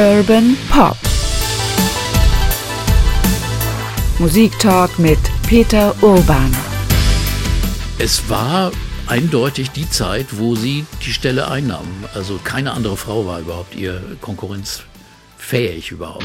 Urban Pop. Musiktalk mit Peter Urban. Es war eindeutig die Zeit, wo sie die Stelle einnahmen. Also keine andere Frau war überhaupt ihr konkurrenzfähig überhaupt.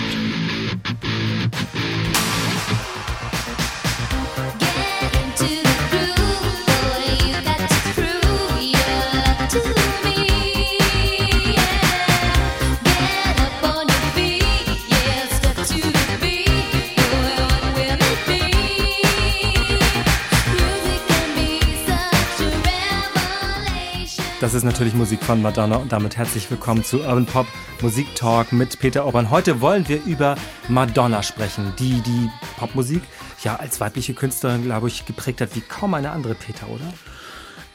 Ist natürlich Musik von Madonna und damit herzlich willkommen zu Urban Pop Musik Talk mit Peter Orban. Heute wollen wir über Madonna sprechen, die die Popmusik ja als weibliche Künstlerin, glaube ich, geprägt hat wie kaum eine andere, Peter, oder?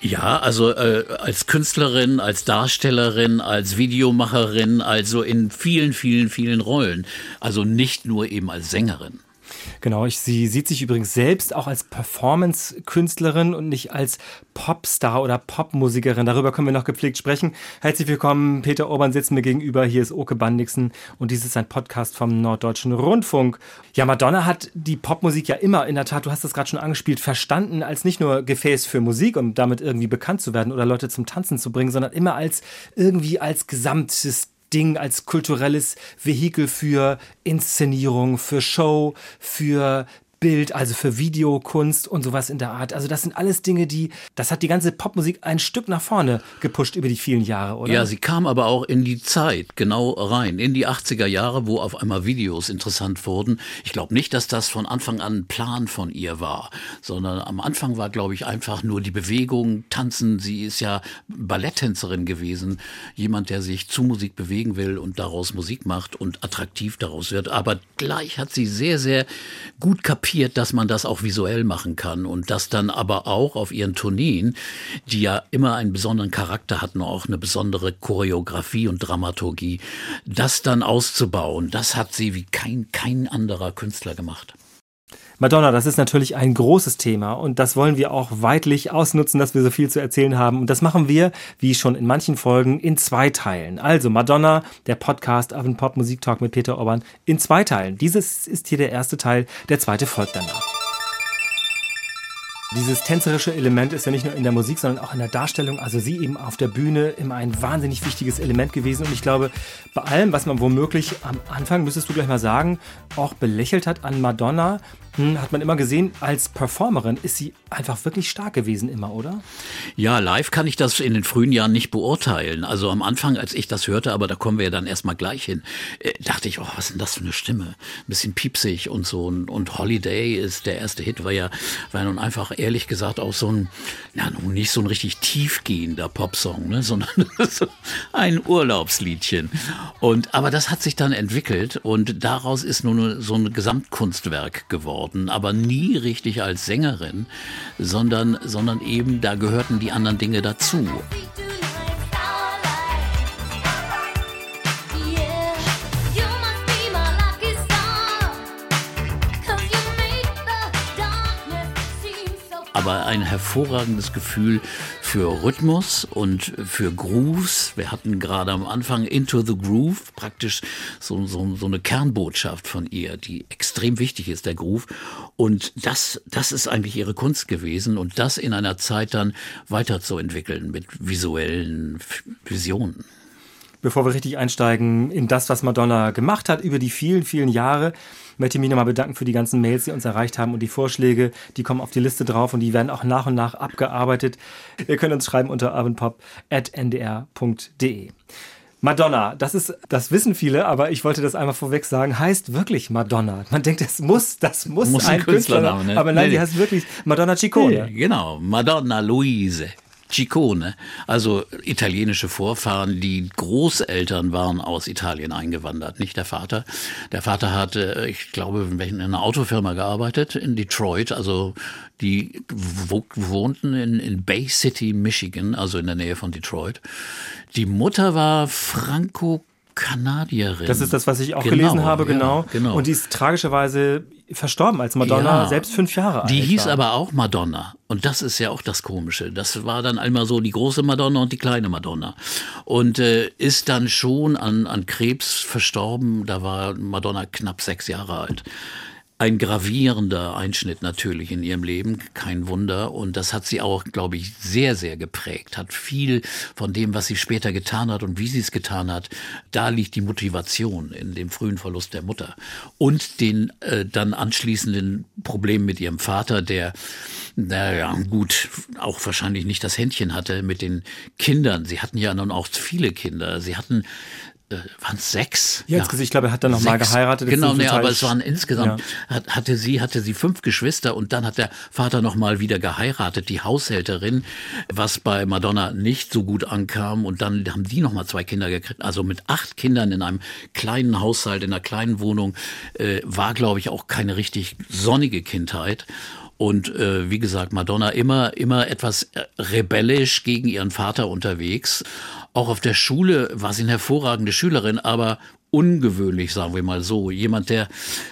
Ja, also äh, als Künstlerin, als Darstellerin, als Videomacherin, also in vielen, vielen, vielen Rollen. Also nicht nur eben als Sängerin. Genau, ich, sie sieht sich übrigens selbst auch als Performance-Künstlerin und nicht als Popstar oder Popmusikerin. Darüber können wir noch gepflegt sprechen. Herzlich willkommen, Peter Orban sitzt mir gegenüber. Hier ist Oke Bandixen und dies ist ein Podcast vom Norddeutschen Rundfunk. Ja, Madonna hat die Popmusik ja immer, in der Tat, du hast das gerade schon angespielt, verstanden als nicht nur Gefäß für Musik, um damit irgendwie bekannt zu werden oder Leute zum Tanzen zu bringen, sondern immer als irgendwie als gesamtes Ding als kulturelles Vehikel für Inszenierung, für Show, für Bild, also für Videokunst und sowas in der Art. Also das sind alles Dinge, die, das hat die ganze Popmusik ein Stück nach vorne gepusht über die vielen Jahre, oder? Ja, sie kam aber auch in die Zeit genau rein, in die 80er Jahre, wo auf einmal Videos interessant wurden. Ich glaube nicht, dass das von Anfang an ein Plan von ihr war, sondern am Anfang war, glaube ich, einfach nur die Bewegung, Tanzen. Sie ist ja Balletttänzerin gewesen, jemand, der sich zu Musik bewegen will und daraus Musik macht und attraktiv daraus wird. Aber gleich hat sie sehr, sehr gut kapiert, kapiert, dass man das auch visuell machen kann und das dann aber auch auf ihren Tourneen, die ja immer einen besonderen Charakter hatten, auch eine besondere Choreografie und Dramaturgie, das dann auszubauen, das hat sie wie kein, kein anderer Künstler gemacht. Madonna, das ist natürlich ein großes Thema und das wollen wir auch weitlich ausnutzen, dass wir so viel zu erzählen haben. Und das machen wir, wie schon in manchen Folgen, in zwei Teilen. Also Madonna, der Podcast Oven Pop Musik Talk mit Peter Orban, in zwei Teilen. Dieses ist hier der erste Teil, der zweite folgt danach. Dieses tänzerische Element ist ja nicht nur in der Musik, sondern auch in der Darstellung. Also sie eben auf der Bühne immer ein wahnsinnig wichtiges Element gewesen. Und ich glaube, bei allem, was man womöglich am Anfang, müsstest du gleich mal sagen, auch belächelt hat an Madonna, hm, hat man immer gesehen, als Performerin ist sie einfach wirklich stark gewesen immer, oder? Ja, live kann ich das in den frühen Jahren nicht beurteilen. Also am Anfang, als ich das hörte, aber da kommen wir ja dann erstmal gleich hin, äh, dachte ich, oh, was ist denn das für eine Stimme? Ein bisschen piepsig und so. Und Holiday ist der erste Hit, war ja, war nun einfach ehrlich gesagt auch so ein, ja, nun nicht so ein richtig tiefgehender Popsong, ne, sondern so ein Urlaubsliedchen. Und, aber das hat sich dann entwickelt und daraus ist nun so ein Gesamtkunstwerk geworden geworden, aber nie richtig als Sängerin, sondern, sondern eben da gehörten die anderen Dinge dazu. Aber ein hervorragendes Gefühl für Rhythmus und für Grooves. Wir hatten gerade am Anfang Into the Groove, praktisch so, so, so eine Kernbotschaft von ihr, die extrem wichtig ist, der Groove. Und das, das ist eigentlich ihre Kunst gewesen und das in einer Zeit dann weiterzuentwickeln mit visuellen Visionen. Bevor wir richtig einsteigen in das, was Madonna gemacht hat über die vielen, vielen Jahre, möchte ich mich nochmal bedanken für die ganzen Mails, die uns erreicht haben und die Vorschläge, die kommen auf die Liste drauf und die werden auch nach und nach abgearbeitet. Ihr könnt uns schreiben unter urbanpop.ndr.de. Madonna, das ist, das wissen viele, aber ich wollte das einmal vorweg sagen, heißt wirklich Madonna. Man denkt, das muss, das muss, muss ein Künstlername, ne? aber nein, nee, die heißt wirklich Madonna Ciccone. Nee, genau, Madonna Luise. Ciccone, also italienische Vorfahren, die Großeltern waren aus Italien eingewandert, nicht der Vater. Der Vater hatte, ich glaube, in einer Autofirma gearbeitet in Detroit, also die wohnten in, in Bay City, Michigan, also in der Nähe von Detroit. Die Mutter war Franco Kanadierin. Das ist das, was ich auch genau, gelesen habe, genau. Ja, genau. Und die ist tragischerweise verstorben als Madonna, ja, selbst fünf Jahre alt. Die hieß war. aber auch Madonna. Und das ist ja auch das Komische. Das war dann einmal so die große Madonna und die kleine Madonna. Und äh, ist dann schon an, an Krebs verstorben. Da war Madonna knapp sechs Jahre alt ein gravierender Einschnitt natürlich in ihrem Leben, kein Wunder. Und das hat sie auch, glaube ich, sehr, sehr geprägt. Hat viel von dem, was sie später getan hat und wie sie es getan hat, da liegt die Motivation in dem frühen Verlust der Mutter. Und den äh, dann anschließenden Problemen mit ihrem Vater, der, naja, gut, auch wahrscheinlich nicht das Händchen hatte mit den Kindern. Sie hatten ja nun auch viele Kinder. Sie hatten äh, waren es sechs? Ja, ja. ich glaube, er hat dann noch mal geheiratet. Genau, nee, aber es waren insgesamt, ja. hatte sie, hatte sie fünf Geschwister und dann hat der Vater noch mal wieder geheiratet, die Haushälterin, was bei Madonna nicht so gut ankam und dann haben die noch mal zwei Kinder gekriegt. Also mit acht Kindern in einem kleinen Haushalt, in einer kleinen Wohnung, äh, war, glaube ich, auch keine richtig sonnige Kindheit. Und äh, wie gesagt, Madonna immer, immer etwas äh, rebellisch gegen ihren Vater unterwegs. Auch auf der Schule war sie eine hervorragende Schülerin, aber ungewöhnlich, sagen wir mal so. Jemand, der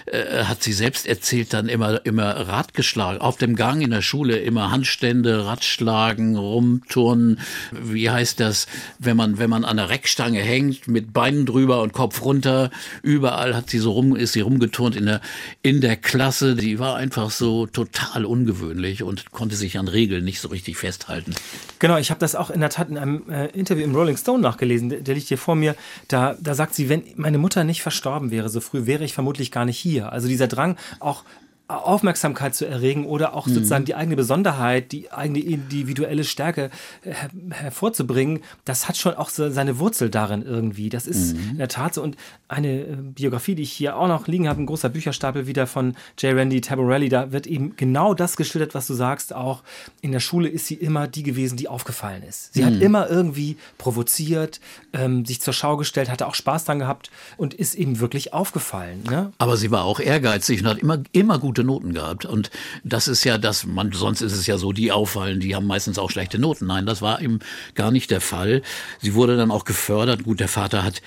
äh, hat sie selbst erzählt, dann immer immer Rad geschlagen. Auf dem Gang in der Schule immer Handstände, Radschlagen, rumturnen. Wie heißt das, wenn man wenn man an der Reckstange hängt, mit Beinen drüber und Kopf runter. Überall hat sie so rum ist sie rumgeturnt in der in der Klasse. Die war einfach so total ungewöhnlich und konnte sich an Regeln nicht so richtig festhalten. Genau, ich habe das auch in der Tat in einem äh, Interview im Rolling Stone nachgelesen. Der, der liegt hier vor mir. Da da sagt sie, wenn meine Mutter nicht verstorben wäre so früh, wäre ich vermutlich gar nicht hier. Also dieser Drang, auch Aufmerksamkeit zu erregen oder auch mhm. sozusagen die eigene Besonderheit, die eigene individuelle Stärke her hervorzubringen, das hat schon auch so seine Wurzel darin irgendwie. Das ist mhm. in der Tat so. Und eine äh, Biografie, die ich hier auch noch liegen habe, ein großer Bücherstapel wieder von J. Randy Taborelli, da wird eben genau das geschildert, was du sagst. Auch in der Schule ist sie immer die gewesen, die aufgefallen ist. Sie mhm. hat immer irgendwie provoziert, ähm, sich zur Schau gestellt, hatte auch Spaß dran gehabt und ist eben wirklich aufgefallen. Ne? Aber sie war auch ehrgeizig und hat immer, immer gut gute Noten gehabt. Und das ist ja das, man, sonst ist es ja so, die auffallen, die haben meistens auch schlechte Noten. Nein, das war eben gar nicht der Fall. Sie wurde dann auch gefördert. Gut, der Vater hat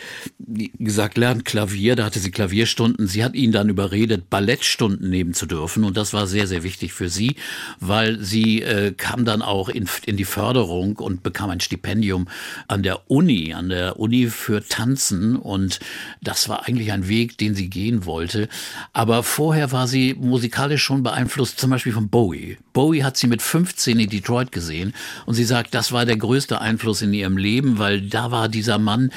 gesagt, lernt Klavier, da hatte sie Klavierstunden. Sie hat ihn dann überredet, Ballettstunden nehmen zu dürfen. Und das war sehr, sehr wichtig für sie, weil sie äh, kam dann auch in, in die Förderung und bekam ein Stipendium an der Uni, an der Uni für Tanzen. Und das war eigentlich ein Weg, den sie gehen wollte. Aber vorher war sie Musik musikalisch schon beeinflusst, zum Beispiel von Bowie. Bowie hat sie mit 15 in Detroit gesehen und sie sagt, das war der größte Einfluss in ihrem Leben, weil da war dieser Mann,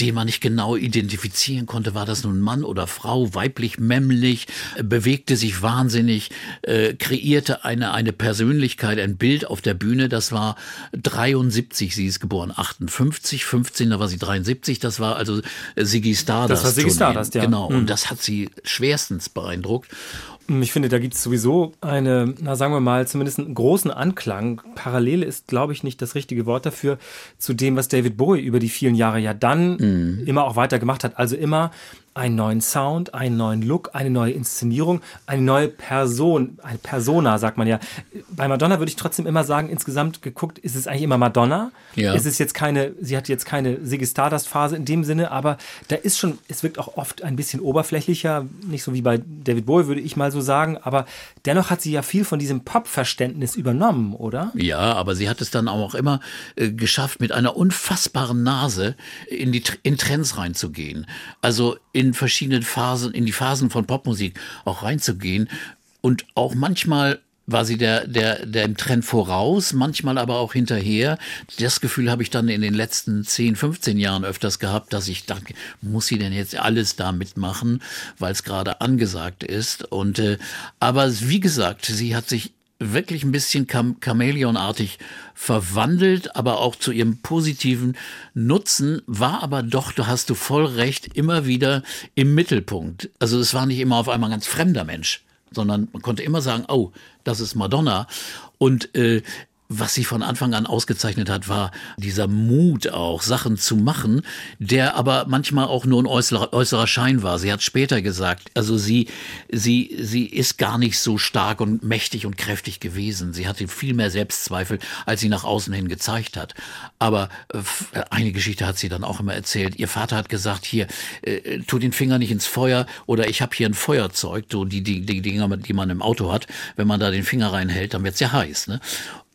den man nicht genau identifizieren konnte, war das nun Mann oder Frau, weiblich, männlich, bewegte sich wahnsinnig, äh, kreierte eine, eine Persönlichkeit, ein Bild auf der Bühne. Das war 73, sie ist geboren 58, 15, da war sie 73, das war also Siggy Stardust. Das war Siggy Stardust, ja. Genau, mhm. und das hat sie schwerstens beeindruckt. Ich finde, da gibt es sowieso eine, na sagen wir mal, zumindest einen großen Anklang. Parallele ist, glaube ich, nicht das richtige Wort dafür, zu dem, was David Bowie über die vielen Jahre ja dann mhm. immer auch weiter gemacht hat. Also immer einen neuen Sound, einen neuen Look, eine neue Inszenierung, eine neue Person, eine Persona, sagt man ja. Bei Madonna würde ich trotzdem immer sagen, insgesamt geguckt, ist es eigentlich immer Madonna. Ja. Ist es jetzt keine, sie hat jetzt keine Siggy Stardust Phase in dem Sinne, aber da ist schon, es wirkt auch oft ein bisschen oberflächlicher, nicht so wie bei David Bowie, würde ich mal so sagen, aber dennoch hat sie ja viel von diesem Pop-Verständnis übernommen, oder? Ja, aber sie hat es dann auch immer äh, geschafft, mit einer unfassbaren Nase in die in Trends reinzugehen. Also in verschiedenen Phasen, in die Phasen von Popmusik auch reinzugehen. Und auch manchmal war sie der, der, der im Trend voraus, manchmal aber auch hinterher. Das Gefühl habe ich dann in den letzten 10, 15 Jahren öfters gehabt, dass ich dachte, muss sie denn jetzt alles da mitmachen, weil es gerade angesagt ist. Und äh, aber wie gesagt, sie hat sich wirklich ein bisschen Cham Chamäleonartig verwandelt, aber auch zu ihrem positiven Nutzen, war aber doch, du hast du voll recht, immer wieder im Mittelpunkt. Also es war nicht immer auf einmal ein ganz fremder Mensch, sondern man konnte immer sagen, oh, das ist Madonna. Und äh, was sie von Anfang an ausgezeichnet hat, war dieser Mut auch, Sachen zu machen, der aber manchmal auch nur ein äußerer, äußerer Schein war. Sie hat später gesagt, also sie, sie, sie ist gar nicht so stark und mächtig und kräftig gewesen. Sie hatte viel mehr Selbstzweifel, als sie nach außen hin gezeigt hat. Aber äh, eine Geschichte hat sie dann auch immer erzählt. Ihr Vater hat gesagt, hier, äh, tu den Finger nicht ins Feuer oder ich habe hier ein Feuerzeug, so die, die, die Dinger, die man im Auto hat. Wenn man da den Finger reinhält, dann wird's ja heiß. Ne?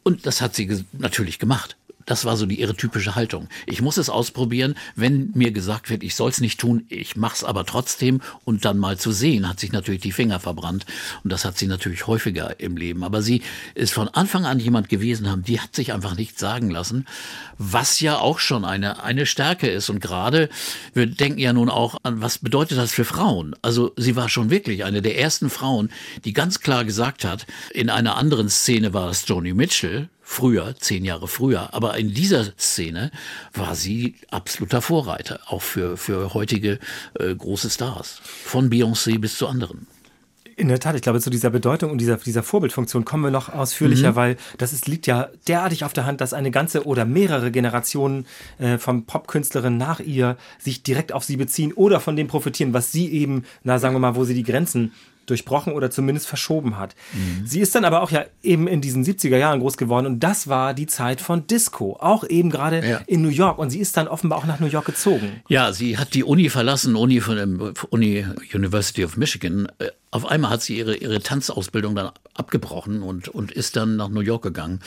Und das hat sie natürlich gemacht. Das war so die ihre typische Haltung. Ich muss es ausprobieren, wenn mir gesagt wird, ich soll es nicht tun, ich mach's aber trotzdem und dann mal zu sehen, hat sich natürlich die Finger verbrannt und das hat sie natürlich häufiger im Leben. Aber sie ist von Anfang an jemand gewesen haben, die hat sich einfach nicht sagen lassen, was ja auch schon eine eine Stärke ist und gerade wir denken ja nun auch an was bedeutet das für Frauen? Also sie war schon wirklich eine der ersten Frauen, die ganz klar gesagt hat, in einer anderen Szene war es Joni Mitchell, früher, zehn Jahre früher. Aber in dieser Szene war sie absoluter Vorreiter, auch für, für heutige äh, große Stars. Von Beyoncé bis zu anderen. In der Tat, ich glaube, zu dieser Bedeutung und dieser, dieser Vorbildfunktion kommen wir noch ausführlicher, mhm. weil das ist, liegt ja derartig auf der Hand, dass eine ganze oder mehrere Generationen äh, von Popkünstlerinnen nach ihr sich direkt auf sie beziehen oder von dem profitieren, was sie eben, na sagen wir mal, wo sie die Grenzen durchbrochen oder zumindest verschoben hat. Mhm. Sie ist dann aber auch ja eben in diesen 70er Jahren groß geworden und das war die Zeit von Disco, auch eben gerade ja. in New York und sie ist dann offenbar auch nach New York gezogen. Ja, sie hat die Uni verlassen, Uni von der Uni University of Michigan. Äh, auf einmal hat sie ihre, ihre Tanzausbildung dann abgebrochen und, und ist dann nach New York gegangen.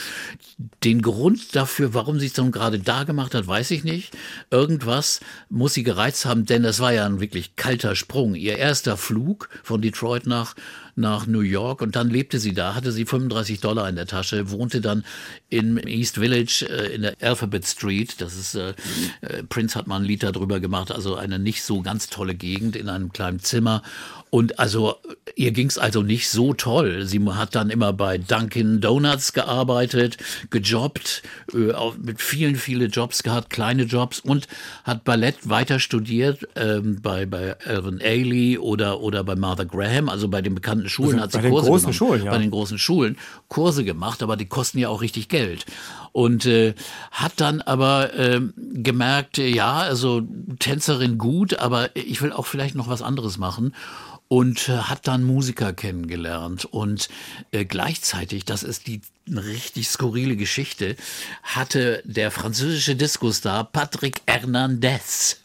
Den Grund dafür, warum sie es dann gerade da gemacht hat, weiß ich nicht. Irgendwas muss sie gereizt haben, denn es war ja ein wirklich kalter Sprung. Ihr erster Flug von Detroit nach nach New York und dann lebte sie da, hatte sie 35 Dollar in der Tasche, wohnte dann in East Village äh, in der Alphabet Street. Das ist, äh, äh, Prince hat mal ein Lied darüber gemacht, also eine nicht so ganz tolle Gegend in einem kleinen Zimmer. Und also ihr ging's also nicht so toll. Sie hat dann immer bei Dunkin' Donuts gearbeitet, gejobbt, äh, mit vielen, vielen Jobs gehabt, kleine Jobs und hat Ballett weiter studiert ähm, bei, bei Alvin Ailey oder, oder bei Martha Graham, also bei den bekannten Schulen also hat sie bei Kurse den großen genommen. Schulen, ja. Bei den großen Schulen Kurse gemacht, aber die kosten ja auch richtig Geld. Und äh, hat dann aber äh, gemerkt, ja, also Tänzerin gut, aber ich will auch vielleicht noch was anderes machen und äh, hat dann Musiker kennengelernt und äh, gleichzeitig, das ist die richtig skurrile Geschichte, hatte der französische Disco-Star Patrick Hernandez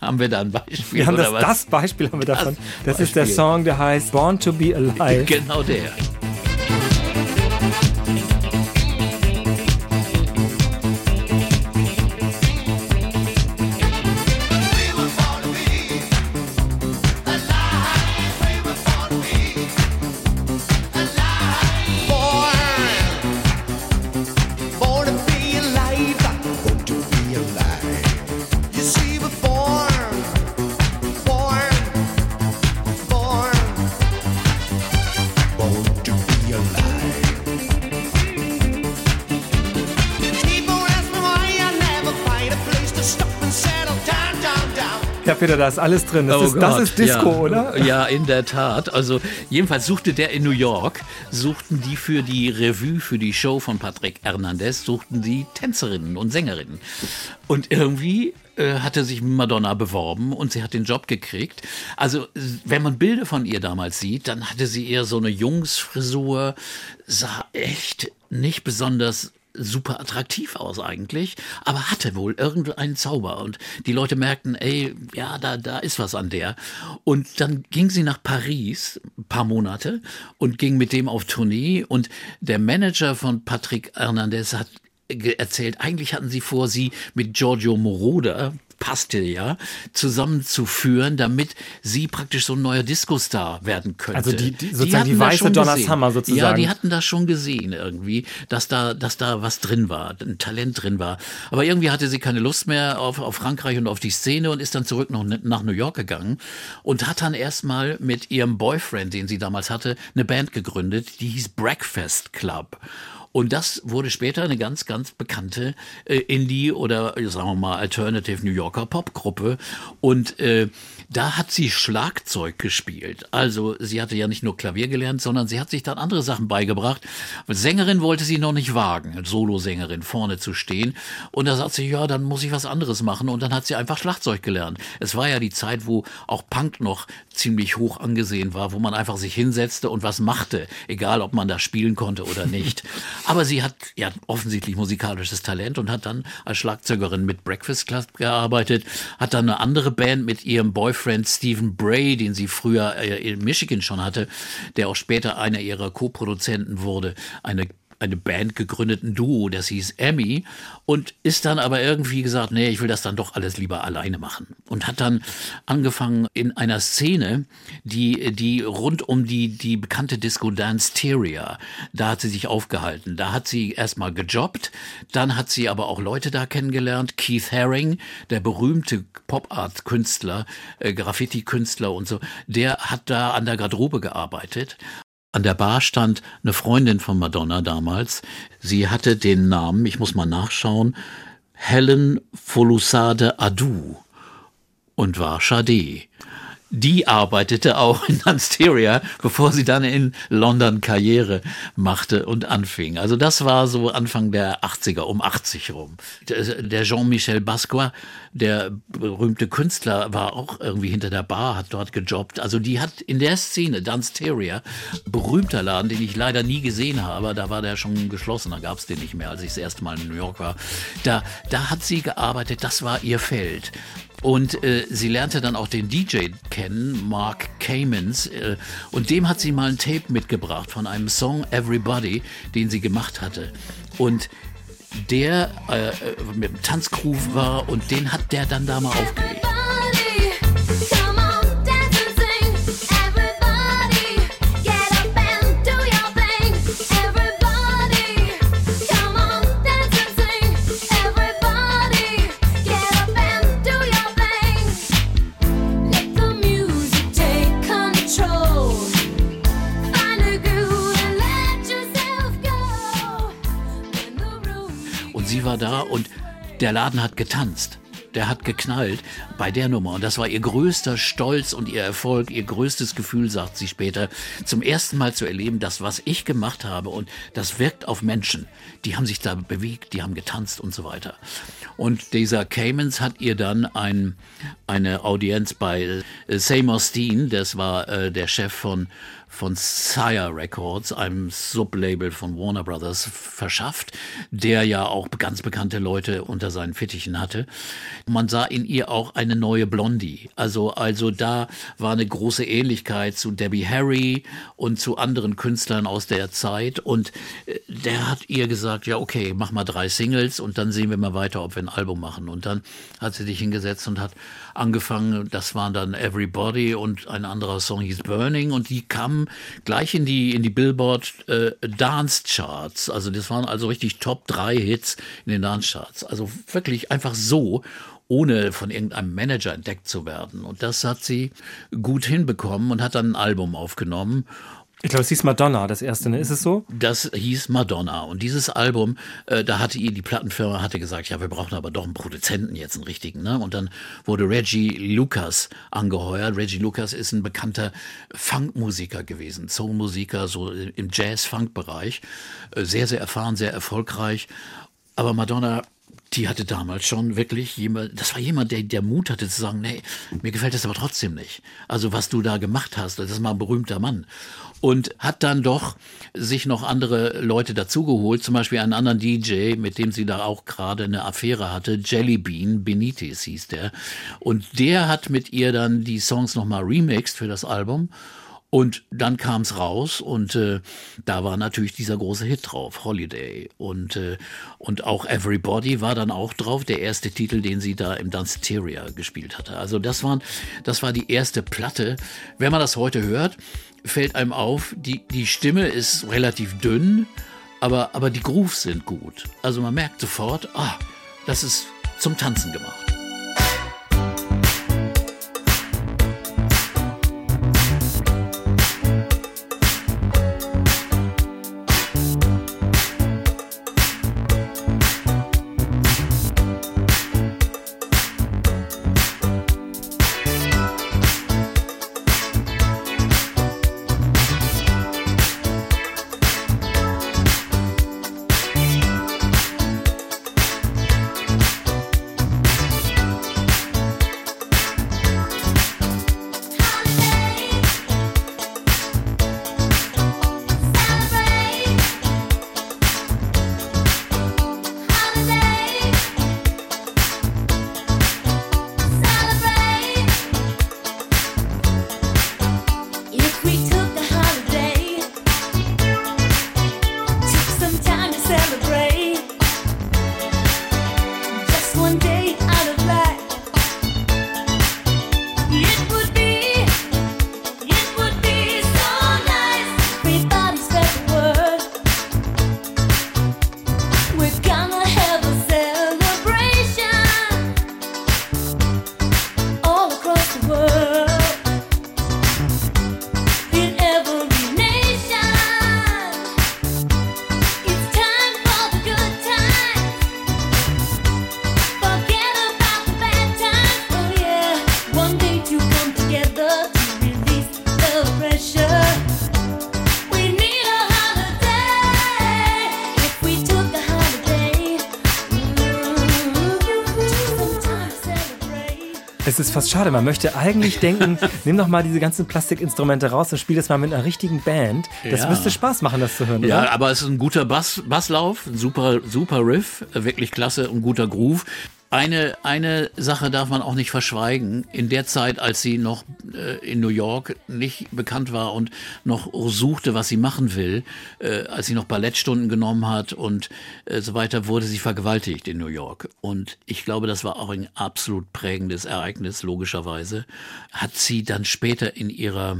haben wir da ein Beispiel? Wir haben das, das Beispiel haben wir davon. Das, das ist der Song, der heißt Born to be Alive. Genau der. Peter, da ist alles drin. Das, oh ist, das ist, Disco, ja. oder? Ja, in der Tat. Also jedenfalls suchte der in New York, suchten die für die Revue, für die Show von Patrick Hernandez, suchten die Tänzerinnen und Sängerinnen. Und irgendwie äh, hatte sich Madonna beworben und sie hat den Job gekriegt. Also, wenn man Bilder von ihr damals sieht, dann hatte sie eher so eine Jungsfrisur, sah echt nicht besonders super attraktiv aus eigentlich, aber hatte wohl irgendeinen Zauber und die Leute merkten, ey, ja, da, da ist was an der. Und dann ging sie nach Paris, ein paar Monate, und ging mit dem auf Tournee und der Manager von Patrick Hernandez hat erzählt, eigentlich hatten sie vor, sie mit Giorgio Moroder, passte ja, zusammenzuführen, damit sie praktisch so ein neuer Disco-Star werden könnte. Also die, die sozusagen die, die weiße Donna Summer sozusagen. Ja, die hatten das schon gesehen irgendwie, dass da, dass da was drin war, ein Talent drin war. Aber irgendwie hatte sie keine Lust mehr auf, auf Frankreich und auf die Szene und ist dann zurück nach, nach New York gegangen und hat dann erstmal mit ihrem Boyfriend, den sie damals hatte, eine Band gegründet, die hieß Breakfast Club. Und das wurde später eine ganz, ganz bekannte äh, Indie- oder sagen wir mal Alternative New Yorker Popgruppe. Und äh, da hat sie Schlagzeug gespielt. Also sie hatte ja nicht nur Klavier gelernt, sondern sie hat sich dann andere Sachen beigebracht. Sängerin wollte sie noch nicht wagen, Solosängerin vorne zu stehen. Und da sagt sie, ja, dann muss ich was anderes machen. Und dann hat sie einfach Schlagzeug gelernt. Es war ja die Zeit, wo auch Punk noch ziemlich hoch angesehen war, wo man einfach sich hinsetzte und was machte, egal ob man da spielen konnte oder nicht. Aber sie hat ja offensichtlich musikalisches Talent und hat dann als Schlagzeugerin mit Breakfast Club gearbeitet, hat dann eine andere Band mit ihrem Boyfriend Stephen Bray, den sie früher äh, in Michigan schon hatte, der auch später einer ihrer Co-Produzenten wurde, eine eine Band gegründeten Duo, das hieß Emmy und ist dann aber irgendwie gesagt, nee, ich will das dann doch alles lieber alleine machen und hat dann angefangen in einer Szene, die die rund um die die bekannte Disco Dance Teria, da hat sie sich aufgehalten. Da hat sie erstmal gejobbt, dann hat sie aber auch Leute da kennengelernt, Keith Haring, der berühmte Pop Art Künstler, äh, Graffiti Künstler und so, der hat da an der Garderobe gearbeitet an der Bar stand eine Freundin von Madonna damals. Sie hatte den Namen, ich muss mal nachschauen, Helen Folusade Adu und war Chade die arbeitete auch in Ansteria, bevor sie dann in London Karriere machte und anfing. Also das war so Anfang der 80er, um 80 rum. Der Jean-Michel Basquiat, der berühmte Künstler, war auch irgendwie hinter der Bar, hat dort gejobbt. Also die hat in der Szene, Dansteria, berühmter Laden, den ich leider nie gesehen habe, da war der schon geschlossen, da gab es den nicht mehr, als ich das erste Mal in New York war. Da, da hat sie gearbeitet, das war ihr Feld. Und äh, sie lernte dann auch den DJ kennen, Mark Kamens. Äh, und dem hat sie mal ein Tape mitgebracht von einem Song Everybody, den sie gemacht hatte. Und der äh, äh mit dem Tanzgroove war und den hat der dann da mal aufgelegt. War da und der Laden hat getanzt. Der hat geknallt bei der Nummer. Und das war ihr größter Stolz und ihr Erfolg, ihr größtes Gefühl, sagt sie später, zum ersten Mal zu erleben, das, was ich gemacht habe und das wirkt auf Menschen. Die haben sich da bewegt, die haben getanzt und so weiter. Und dieser Caymans hat ihr dann ein, eine Audienz bei äh, Seymour Steen, das war äh, der Chef von von Sire Records, einem Sublabel von Warner Brothers, verschafft, der ja auch ganz bekannte Leute unter seinen Fittichen hatte. Man sah in ihr auch eine neue Blondie. Also, also da war eine große Ähnlichkeit zu Debbie Harry und zu anderen Künstlern aus der Zeit. Und äh, der hat ihr gesagt, ja, okay, mach mal drei Singles und dann sehen wir mal weiter, ob wir ein Album machen. Und dann hat sie sich hingesetzt und hat angefangen, das waren dann Everybody und ein anderer Song hieß Burning und die kamen gleich in die, in die Billboard äh, Dance Charts. Also das waren also richtig Top 3 Hits in den Dance Charts. Also wirklich einfach so ohne von irgendeinem Manager entdeckt zu werden. Und das hat sie gut hinbekommen und hat dann ein Album aufgenommen. Ich glaube, es hieß Madonna, das erste, ne? Ist es so? Das hieß Madonna. Und dieses Album, äh, da hatte ihr, die Plattenfirma hatte gesagt, ja, wir brauchen aber doch einen Produzenten jetzt, einen richtigen, ne? Und dann wurde Reggie Lucas angeheuert. Reggie Lucas ist ein bekannter Funkmusiker gewesen, Soulmusiker, so im Jazz-Funk-Bereich. Äh, sehr, sehr erfahren, sehr erfolgreich. Aber Madonna die hatte damals schon wirklich jemand, das war jemand, der, der Mut hatte zu sagen, nee, mir gefällt das aber trotzdem nicht. Also was du da gemacht hast, das ist mal ein berühmter Mann und hat dann doch sich noch andere Leute dazugeholt, zum Beispiel einen anderen DJ, mit dem sie da auch gerade eine Affäre hatte, Jellybean Benitez hieß der. Und der hat mit ihr dann die Songs nochmal remixed für das Album. Und dann kam es raus und äh, da war natürlich dieser große Hit drauf, Holiday. Und, äh, und auch Everybody war dann auch drauf, der erste Titel, den sie da im Danceteria gespielt hatte. Also das, waren, das war die erste Platte. Wenn man das heute hört, fällt einem auf, die, die Stimme ist relativ dünn, aber, aber die Grooves sind gut. Also man merkt sofort, ah, das ist zum Tanzen gemacht. Ist fast schade. Man möchte eigentlich denken, nimm doch mal diese ganzen Plastikinstrumente raus und spiel das mal mit einer richtigen Band. Das Ja. müsste Spaß machen, das zu hören, Ja, oder? aber es ist ein guter Bass, Basslauf, ein super, super Riff, wirklich klasse und guter Groove. Eine, eine Sache darf man auch nicht verschweigen. In der Zeit, als sie noch äh, in New York nicht bekannt war und noch suchte, was sie machen will, äh, als sie noch Ballettstunden genommen hat und äh, so weiter, wurde sie vergewaltigt in New York. Und ich glaube, das war auch ein absolut prägendes Ereignis, logischerweise. Hat sie dann später in ihrer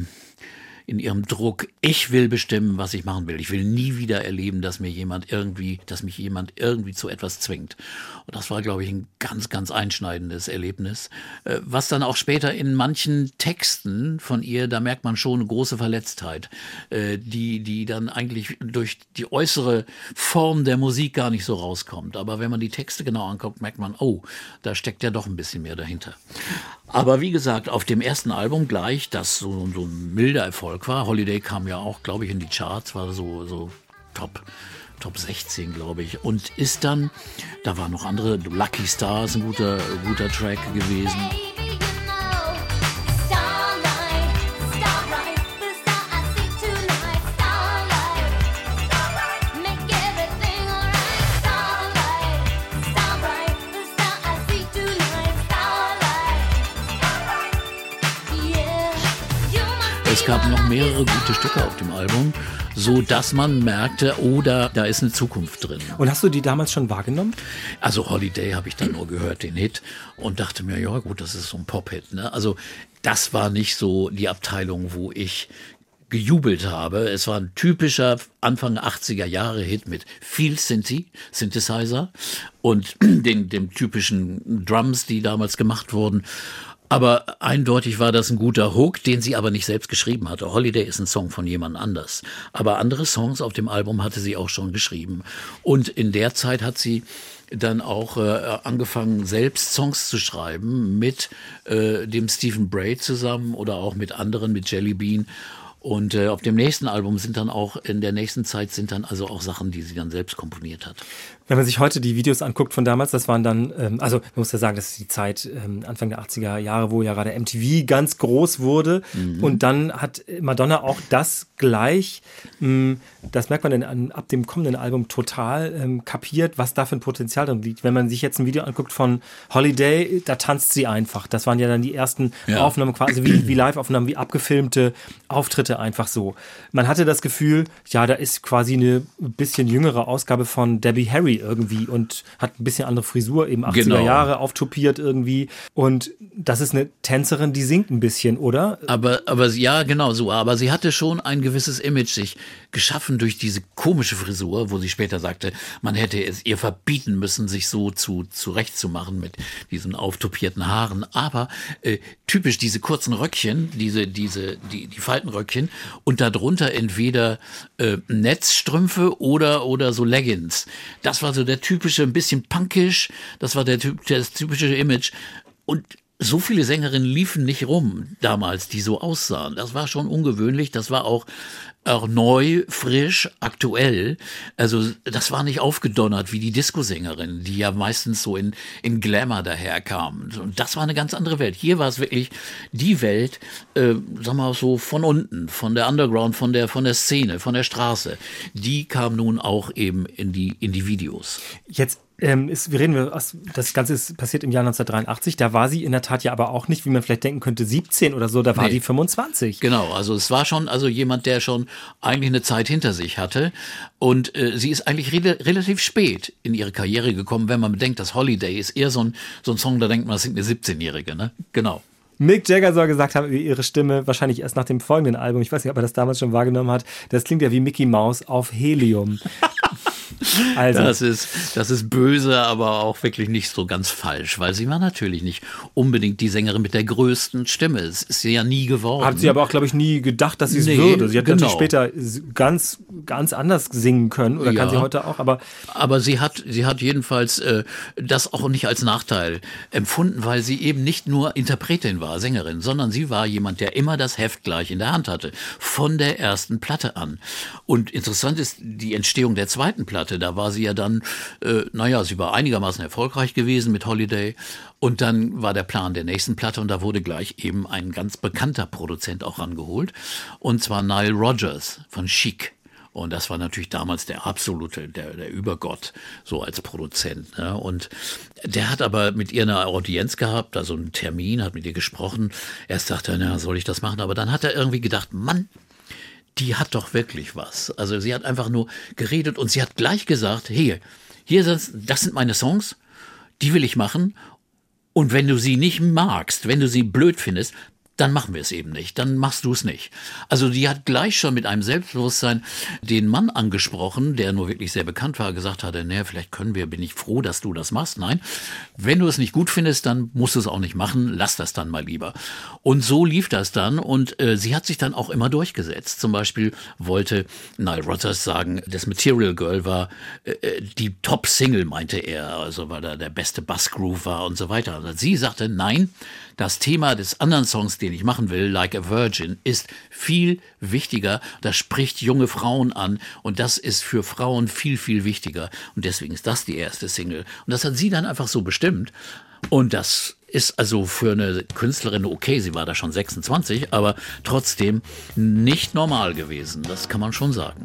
in ihrem Druck, ich will bestimmen, was ich machen will. Ich will nie wieder erleben, dass mir jemand irgendwie, dass mich jemand irgendwie zu etwas zwingt. Und das war, glaube ich, ein ganz, ganz einschneidendes Erlebnis. Äh, Was dann auch später in manchen Texten von ihr, da merkt man schon eine große Verletztheit, äh, die, die dann eigentlich durch die äußere Form der Musik gar nicht so rauskommt. Aber wenn man die Texte genau anguckt, merkt man, oh, da steckt ja doch ein bisschen mehr dahinter. Aber wie gesagt, auf dem ersten Album gleich, das so, so ein milder Erfolg war. Holiday kam ja auch, glaube ich, in die Charts, war so, so top, top 16, glaube ich. Und ist dann, da waren noch andere, Lucky Stars, ein guter, guter Track gewesen. Es gab noch mehrere gute Stücke auf dem Album, so dass man merkte, oh, da, da ist eine Zukunft drin. Und hast du die damals schon wahrgenommen? Also Holiday habe ich dann nur gehört, den Hit, und dachte mir, ja gut, das ist so ein Pop-Hit. Ne? Also das war nicht so die Abteilung, wo ich gejubelt habe. Es war ein typischer Anfang 80er Jahre Hit mit viel Synthi, Synthesizer und den, dem typischen Drums, die damals gemacht wurden. Aber eindeutig war das ein guter Hook, den sie aber nicht selbst geschrieben hatte. Holiday ist ein Song von jemand anders. Aber andere Songs auf dem Album hatte sie auch schon geschrieben. Und in der Zeit hat sie dann auch äh, angefangen, selbst Songs zu schreiben mit äh, dem Stephen Bray zusammen oder auch mit anderen, mit Jelly Bean. Und äh, auf dem nächsten Album sind dann auch, in der nächsten Zeit sind dann also auch Sachen, die sie dann selbst komponiert hat. Wenn man sich heute die Videos anguckt von damals, das waren dann, ähm, also man muss ja sagen, das ist die Zeit ähm, Anfang der 80er Jahre, wo ja gerade MTV ganz groß wurde. Und dann hat Madonna auch das gleich, mh, das merkt man dann an, ab dem kommenden Album total ähm, kapiert, was da für ein Potenzial drin liegt. Wenn man sich jetzt ein Video anguckt von Holiday, da tanzt sie einfach. Das waren ja dann die ersten Ja. Aufnahmen quasi wie, wie Live-Aufnahmen, wie abgefilmte Auftritte einfach so. Man hatte das Gefühl, ja, da ist quasi eine bisschen jüngere Ausgabe von Debbie Harry irgendwie und hat ein bisschen andere Frisur, eben 80er Genau. Jahre, auftopiert irgendwie. Und das ist eine Tänzerin, die singt ein bisschen, oder? Aber, aber ja, genau so. Aber sie hatte schon ein gewisses Image sich geschaffen durch diese komische Frisur, wo sie später sagte, man hätte es ihr verbieten müssen, sich so zu zurechtzumachen mit diesen auftopierten Haaren. Aber äh, typisch diese kurzen Röckchen, diese, diese, die, die Faltenröckchen und darunter entweder äh, Netzstrümpfe oder, oder so Leggings. Das war so der typische, ein bisschen punkisch, das war der, typ, das typische Image. Und so viele Sängerinnen liefen nicht rum damals, die so aussahen. Das war schon ungewöhnlich. Das war auch, auch neu, frisch, aktuell. Also das war nicht aufgedonnert wie die Disco-Sängerinnen, die ja meistens so in, in Glamour daherkamen. Und das war eine ganz andere Welt. Hier war es wirklich die Welt, äh, sag mal so von unten, von der Underground, von der, von der Szene, von der Straße. Die kam nun auch eben in die, in die Videos. Jetzt ähm, ist, wir reden, wir das Ganze ist passiert im Jahr 1983. Da war sie in der Tat ja aber auch nicht, wie man vielleicht denken könnte, 17 oder so. Da war Nee. die 25. Genau, also es war schon also jemand, der schon eigentlich eine Zeit hinter sich hatte. Und äh, sie ist eigentlich re relativ spät in ihre Karriere gekommen, wenn man bedenkt, dass Holiday ist eher so ein, so ein Song, da denkt man, das singt eine 17-Jährige, ne? Genau. Mick Jagger soll gesagt haben über ihre Stimme, wahrscheinlich erst nach dem folgenden Album, ich weiß nicht, ob er das damals schon wahrgenommen hat, das klingt ja wie Mickey Mouse auf Helium. Also, Das ist, das ist böse, aber auch wirklich nicht so ganz falsch, weil sie war natürlich nicht unbedingt die Sängerin mit der größten Stimme. Es ist sie ja nie geworden. hat sie aber auch, glaube ich, nie gedacht, dass sie es Nee, würde. Sie hat genau. natürlich später ganz, ganz anders singen können oder kann Ja. sie heute auch, aber Aber sie hat, sie hat jedenfalls äh, das auch nicht als Nachteil empfunden, weil sie eben nicht nur Interpretin war, Sängerin, sondern sie war jemand, der immer das Heft gleich in der Hand hatte, von der ersten Platte an. Und interessant ist die Entstehung der zweiten Platte. Platte. Da war sie ja dann, äh, naja, sie war einigermaßen erfolgreich gewesen mit Holiday. Und dann war der Plan der nächsten Platte und da wurde gleich eben ein ganz bekannter Produzent auch rangeholt. Und zwar Nile Rodgers von Chic. Und das war natürlich damals der absolute, der, der Übergott, so als Produzent. Ne? Und der hat aber mit ihr eine Audienz gehabt, also einen Termin, hat mit ihr gesprochen. Erst dachte er, na, soll ich das machen? Aber dann hat er irgendwie gedacht, Mann, die hat doch wirklich was. Also sie hat einfach nur geredet und sie hat gleich gesagt, hey, hier sind, das sind meine Songs, die will ich machen. Und wenn du sie nicht magst, wenn du sie blöd findest, dann machen wir es eben nicht, dann machst du es nicht. Also die hat gleich schon mit einem Selbstbewusstsein den Mann angesprochen, der nur wirklich sehr bekannt war, gesagt hatte, naja, vielleicht können wir, bin ich froh, dass du das machst. Nein, wenn du es nicht gut findest, dann musst du es auch nicht machen, lass das dann mal lieber. Und so lief das dann und äh, sie hat sich dann auch immer durchgesetzt. Zum Beispiel wollte Nile Rodgers sagen, das Material Girl war äh, äh, die Top-Single, meinte er, also weil da der beste Bassgroove war und so weiter. Und sie sagte, nein, das Thema des anderen Songs, den ich machen will, Like a Virgin, ist viel wichtiger. Das spricht junge Frauen an und das ist für Frauen viel, viel wichtiger. Und deswegen ist das die erste Single. Und das hat sie dann einfach so bestimmt. Und das ist also für eine Künstlerin okay, sie war da schon 26, aber trotzdem nicht normal gewesen. Das kann man schon sagen.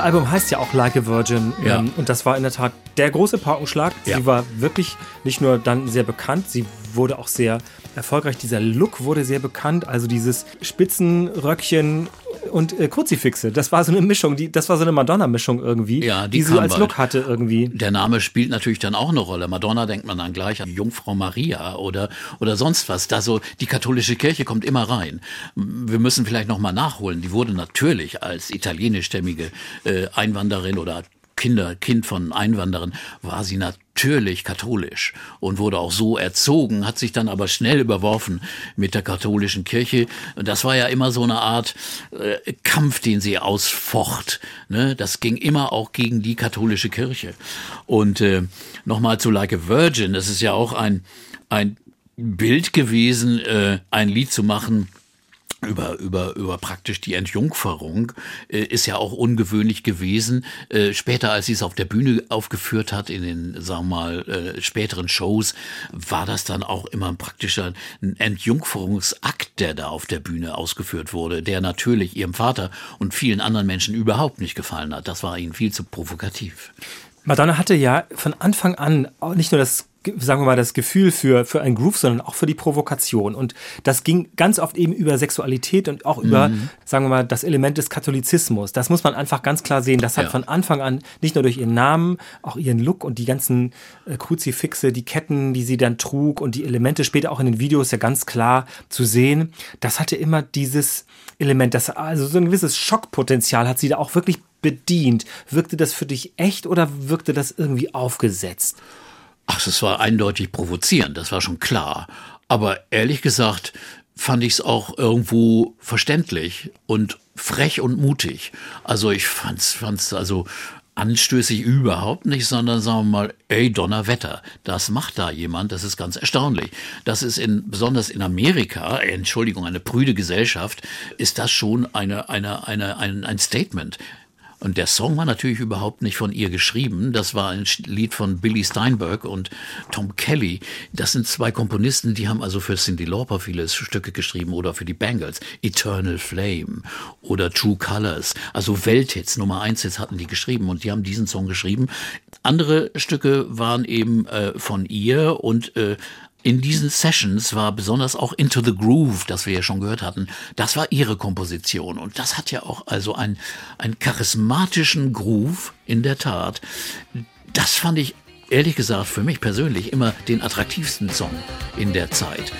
Das Album heißt ja auch Like a Virgin. Ja. Ähm, und das war in der Tat der große Paukenschlag. Ja. Sie war wirklich nicht nur dann sehr bekannt, sie wurde auch sehr erfolgreich. Dieser Look wurde sehr bekannt. Also dieses Spitzenröckchen und äh, Kruzifixe. Das war so eine Mischung, die, das war so eine Madonna-Mischung irgendwie, Ja, die die sie als bald. Look hatte irgendwie. Der Name spielt natürlich dann auch eine Rolle. Madonna denkt man dann gleich an Jungfrau Maria oder, oder sonst was. Da so, die katholische Kirche kommt immer rein. Wir müssen vielleicht nochmal nachholen. Die wurde natürlich als italienischstämmige äh, Einwanderin oder Kinder, Kind von Einwanderern, war sie natürlich katholisch und wurde auch so erzogen, hat sich dann aber schnell überworfen mit der katholischen Kirche. Und Das war ja immer so eine Art äh, Kampf, den sie ausfocht. Ne? Das ging immer auch gegen die katholische Kirche. Und äh, nochmal zu Like a Virgin, das ist ja auch ein, ein Bild gewesen, äh, ein Lied zu machen, über, über, über praktisch die Entjungferung äh, ist ja auch ungewöhnlich gewesen. Äh, später, als sie es auf der Bühne aufgeführt hat, in den, sagen wir mal, äh, späteren Shows, war das dann auch immer ein praktischer Entjungferungsakt, der da auf der Bühne ausgeführt wurde, der natürlich ihrem Vater und vielen anderen Menschen überhaupt nicht gefallen hat. Das war ihnen viel zu provokativ. Madonna hatte ja von Anfang an auch nicht nur das, sagen wir mal, das Gefühl für, für einen Groove, sondern auch für die Provokation. Und das ging ganz oft eben über Sexualität und auch über, sagen wir mal, das Element des Katholizismus. Das muss man einfach ganz klar sehen. Das hat Ja. von Anfang an nicht nur durch ihren Namen, auch ihren Look und die ganzen äh, Kruzifixe, die Ketten, die sie dann trug und die Elemente später auch in den Videos ja ganz klar zu sehen. Das hatte immer dieses Element, das, also so ein gewisses Schockpotenzial hat sie da auch wirklich bedient. Wirkte das für dich echt oder wirkte das irgendwie aufgesetzt? Ach, das war eindeutig provozierend, das war schon klar. Aber ehrlich gesagt fand ich es auch irgendwo verständlich und frech und mutig. Also ich fand's, fand's also anstößig überhaupt nicht, sondern sagen wir mal, ey Donnerwetter, das macht da jemand, das ist ganz erstaunlich. Das ist in, besonders in Amerika, Entschuldigung, eine prüde Gesellschaft, ist das schon eine, eine, eine, ein, ein Statement. Und der Song war natürlich überhaupt nicht von ihr geschrieben. Das war ein Lied von Billy Steinberg und Tom Kelly. Das sind zwei Komponisten, die haben also für Cindy Lauper viele Stücke geschrieben oder für die Bangles. Eternal Flame oder True Colors. Also Welthits, Nummer eins Hits hatten die geschrieben und die haben diesen Song geschrieben. Andere Stücke waren eben äh, von ihr und äh, in diesen Sessions war besonders auch Into the Groove, das wir ja schon gehört hatten, das war ihre Komposition. Und das hat ja auch also einen, einen charismatischen Groove, in der Tat. Das fand ich ehrlich gesagt für mich persönlich immer den attraktivsten Song in der Zeit.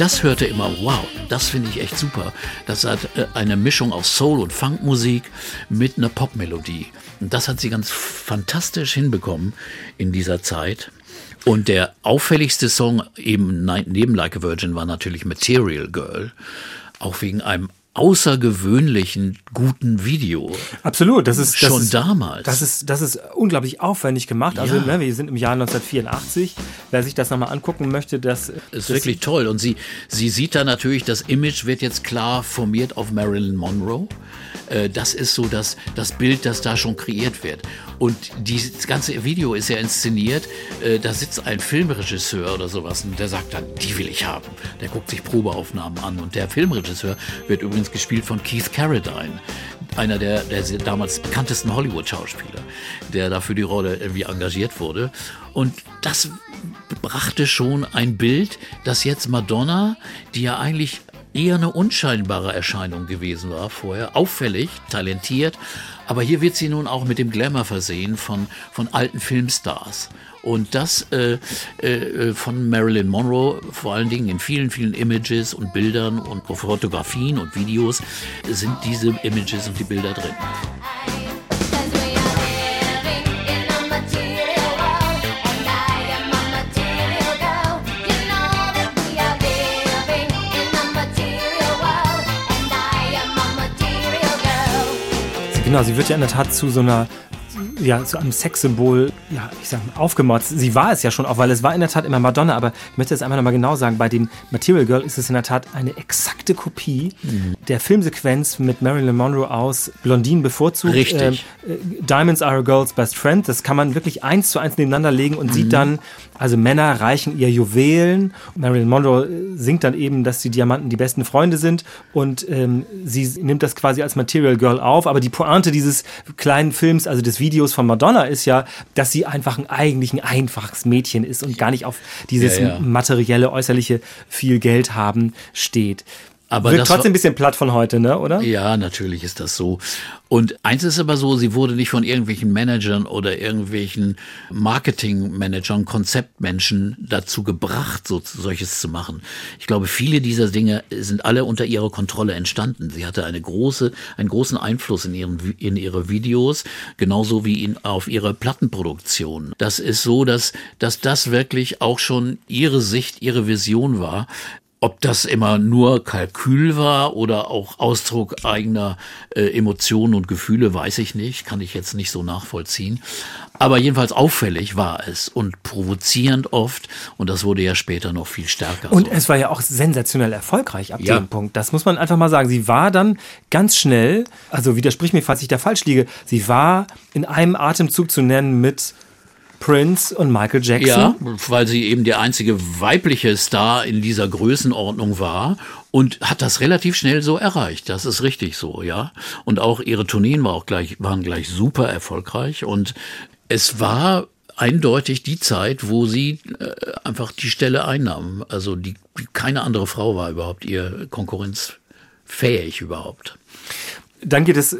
Das hörte, immer, wow, das finde ich echt super. Das hat äh, eine Mischung aus Soul- und Funkmusik mit einer Popmelodie. Und das hat sie ganz fantastisch hinbekommen in dieser Zeit. Und der auffälligste Song eben neben Like a Virgin war natürlich Material Girl. Auch wegen einem außergewöhnlichen guten Video. Absolut, das ist das Schon ist, damals. Das ist das ist unglaublich aufwendig gemacht. Also Ja. ne, wir sind im Jahr 1984. Wer sich das nochmal angucken möchte, das ist wirklich toll. Und sie, sie sieht da natürlich, das Image wird jetzt klar formiert auf Marilyn Monroe. Äh, Das ist so das, das Bild, das da schon kreiert wird. Und dieses ganze Video ist ja inszeniert. Äh, Da sitzt ein Filmregisseur oder sowas und der sagt dann, die will ich haben. Der guckt sich Probeaufnahmen an. Und der Filmregisseur wird übrigens gespielt von Keith Carradine. Einer der, der damals bekanntesten Hollywood-Schauspieler, der dafür die Rolle irgendwie engagiert wurde. Und das brachte schon ein Bild, dass jetzt Madonna, die ja eigentlich eher eine unscheinbare Erscheinung gewesen war vorher, auffällig, talentiert, aber hier wird sie nun auch mit dem Glamour versehen von, von alten Filmstars. Und das äh, äh, von Marilyn Monroe, vor allen Dingen in vielen, vielen Images und Bildern und Fotografien und Videos, sind diese Images und die Bilder drin. Genau, sie wird ja in der Tat zu so einer ja, zu einem Sexsymbol, ja, ich sag mal, aufgemotzt. Sie war es ja schon auch, weil es war in der Tat immer Madonna, aber ich möchte jetzt einfach nochmal genau sagen, bei dem Material Girl ist es in der Tat eine exakte Kopie der Filmsequenz mit Marilyn Monroe aus Blondine bevorzugt. Richtig. Ähm, äh, Diamonds are a girl's best friend. Das kann man wirklich eins zu eins nebeneinander legen und Mhm. sieht dann, also Männer reichen ihr Juwelen. Marilyn Monroe äh, singt dann eben, dass die Diamanten die besten Freunde sind und ähm, sie nimmt das quasi als Material Girl auf. Aber die Pointe dieses kleinen Films, also des Videos von Madonna, ist ja, dass sie einfach ein eigentlich ein einfaches Mädchen ist und gar nicht auf dieses Ja, ja. materielle, äußerliche viel Geld haben steht. Aber Wirkt trotzdem ein bisschen platt von heute, ne, oder? Ja, natürlich ist das so. Und eins ist aber so, sie wurde nicht von irgendwelchen Managern oder irgendwelchen Marketingmanagern, Konzeptmenschen dazu gebracht, so solches zu machen. Ich glaube, viele dieser Dinge sind alle unter ihrer Kontrolle entstanden. Sie hatte eine große, einen großen Einfluss in ihren, in ihre Videos, genauso wie in, auf ihre Plattenproduktion. Das ist so, dass, dass das wirklich auch schon ihre Sicht, ihre Vision war. Ob das immer nur Kalkül war oder auch Ausdruck eigener äh, Emotionen und Gefühle, weiß ich nicht, kann ich jetzt nicht so nachvollziehen. Aber jedenfalls auffällig war es und provozierend oft und das wurde ja später noch viel stärker. Und so. es war ja auch sensationell erfolgreich ab Ja. dem Punkt. Das muss man einfach mal sagen. Sie war dann ganz schnell, also widersprich mir, falls ich da falsch liege, sie war in einem Atemzug zu nennen mit Prince und Michael Jackson. Ja, weil sie eben der einzige weibliche Star in dieser Größenordnung war und hat das relativ schnell so erreicht. Das ist richtig so, ja. Und auch ihre Tourneen war auch gleich, waren gleich super erfolgreich und es war eindeutig die Zeit, wo sie äh, einfach die Stelle einnahm. Also die, keine andere Frau war überhaupt ihr konkurrenzfähig überhaupt. Dann geht es äh,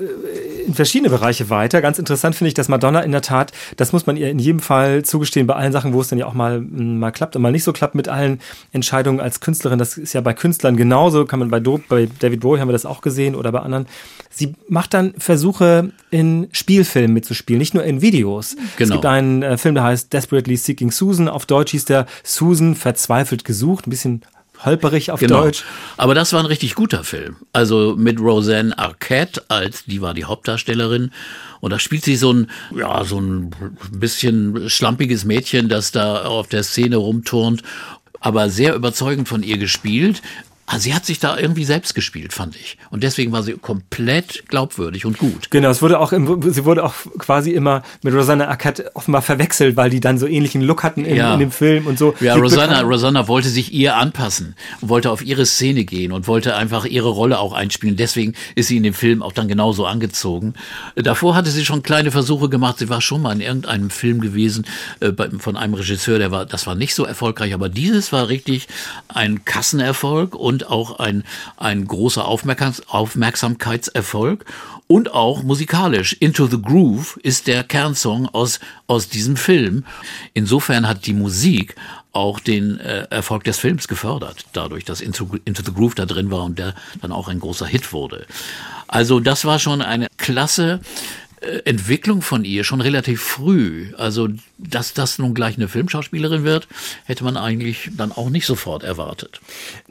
in verschiedene Bereiche weiter. Ganz interessant finde ich, dass Madonna in der Tat, das muss man ihr in jedem Fall zugestehen, bei allen Sachen, wo es dann ja auch mal, m, mal klappt und mal nicht so klappt mit allen Entscheidungen als Künstlerin. Das ist ja bei Künstlern genauso, kann man bei, Do bei David Bowie haben wir das auch gesehen oder bei anderen. Sie macht dann Versuche in Spielfilmen mitzuspielen, nicht nur in Videos. Es Genau. gibt einen äh, Film, der heißt Desperately Seeking Susan. Auf Deutsch hieß der Susan verzweifelt gesucht. Ein bisschen holperig auf Genau. Deutsch. Aber das war ein richtig guter Film. Also mit Roseanne Arquette als, die war die Hauptdarstellerin. Und da spielt sie so ein, ja, so ein bisschen schlampiges Mädchen, das da auf der Szene rumturnt. Aber sehr überzeugend von ihr gespielt. Ah, sie hat sich da irgendwie selbst gespielt, fand ich. Und deswegen war sie komplett glaubwürdig und gut. Genau, es wurde auch, im, sie wurde auch quasi immer mit Rosanna Arquette offenbar verwechselt, weil die dann so ähnlichen Look hatten in, Ja. in dem Film und so. Ja, Rosanna, Rosanna wollte sich ihr anpassen und wollte auf ihre Szene gehen und wollte einfach ihre Rolle auch einspielen. Deswegen ist sie in dem Film auch dann genauso angezogen. Davor hatte sie schon kleine Versuche gemacht. Sie war schon mal in irgendeinem Film gewesen äh, von einem Regisseur, der war, das war nicht so erfolgreich, aber dieses war richtig ein Kassenerfolg und auch ein, ein großer Aufmerksam, Aufmerksamkeitserfolg und auch musikalisch. Into the Groove ist der Kernsong aus, aus diesem Film. Insofern hat die Musik auch den äh, Erfolg des Films gefördert, dadurch, dass Into, Into the Groove da drin war und der dann auch ein großer Hit wurde. Also das war schon eine klasse äh, Entwicklung von ihr, schon relativ früh. Also, dass das nun gleich eine Filmschauspielerin wird, hätte man eigentlich dann auch nicht sofort erwartet.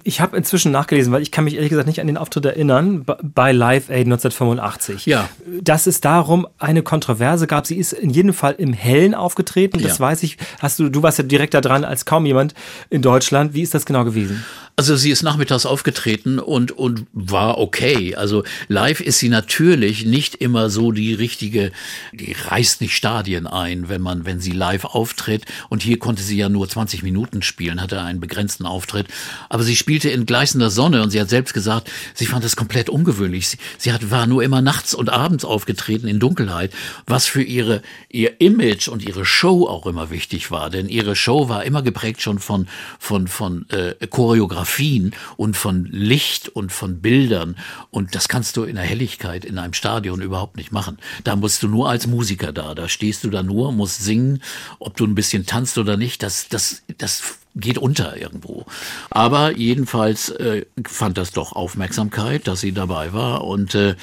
Ich habe inzwischen nachgelesen, weil ich kann mich ehrlich gesagt nicht an den Auftritt erinnern, bei Live Aid 1985. Ja. Dass es darum eine Kontroverse gab. Sie ist in jedem Fall im Hellen aufgetreten, das Ja. weiß ich. Hast du, du warst ja direkt da dran als kaum jemand in Deutschland. Wie ist das genau gewesen? Also sie ist nachmittags aufgetreten und, und war okay. Also live ist sie natürlich nicht immer so die richtige, die reißt nicht Stadien ein, wenn man, wenn sie live auftritt. Und hier konnte sie ja nur 20 Minuten spielen, hatte einen begrenzten Auftritt. Aber sie spielte in gleißender Sonne und sie hat selbst gesagt, sie fand das komplett ungewöhnlich. Sie, sie hat, war nur immer nachts und abends aufgetreten in Dunkelheit, was für ihre, ihr Image und ihre Show auch immer wichtig war. Denn ihre Show war immer geprägt schon von, von, von äh, Choreografien und von Licht und von Bildern. Und das kannst du in der Helligkeit in einem Stadion überhaupt nicht machen. Da musst du nur als Musiker da. Da stehst du da nur, musst singen, ob du ein bisschen tanzt oder nicht. Das, das, das geht unter irgendwo. Aber jedenfalls äh, fand das doch Aufmerksamkeit, dass sie dabei war und äh,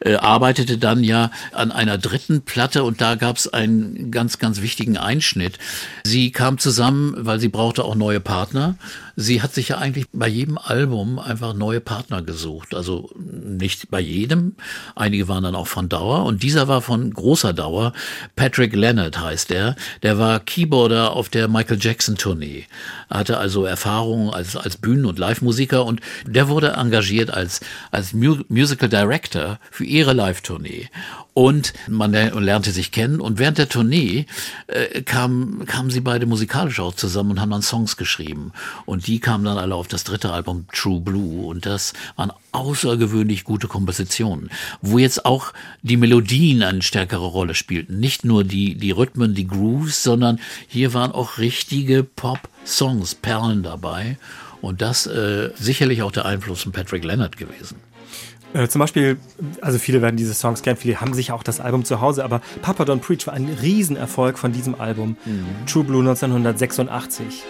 äh, arbeitete dann ja an einer dritten Platte und da gab es einen ganz, ganz wichtigen Einschnitt. Sie kam zusammen, weil sie brauchte auch neue Partner. Sie hat sich ja eigentlich bei jedem Album einfach neue Partner gesucht. Also nicht bei jedem. Einige waren dann auch von Dauer und dieser war von großer Dauer. Patrick Leonard heißt er. Der war Keyboarder auf der Michael Jackson Tournee. Er hatte also Erfahrung als, als Bühnen- und Live-Musiker und der wurde engagiert als, als Mu Musical Director für ihre Live-Tournee. Und man ler- lernte sich kennen und während der Tournee äh, kam, kamen sie beide musikalisch auch zusammen und haben dann Songs geschrieben. Und die kamen dann alle auf das dritte Album True Blue und das waren außergewöhnlich gute Kompositionen, wo jetzt auch die Melodien eine stärkere Rolle spielten. Nicht nur die, die Rhythmen, die Grooves, sondern hier waren auch richtige Pop-Songs, Perlen dabei. Und das äh, sicherlich auch der Einfluss von Patrick Leonard gewesen. Äh, zum Beispiel, also viele werden diese Songs kennen, viele haben sicher auch das Album zu Hause, aber Papa Don't Preach war ein Riesenerfolg von diesem Album. True Blue 1986.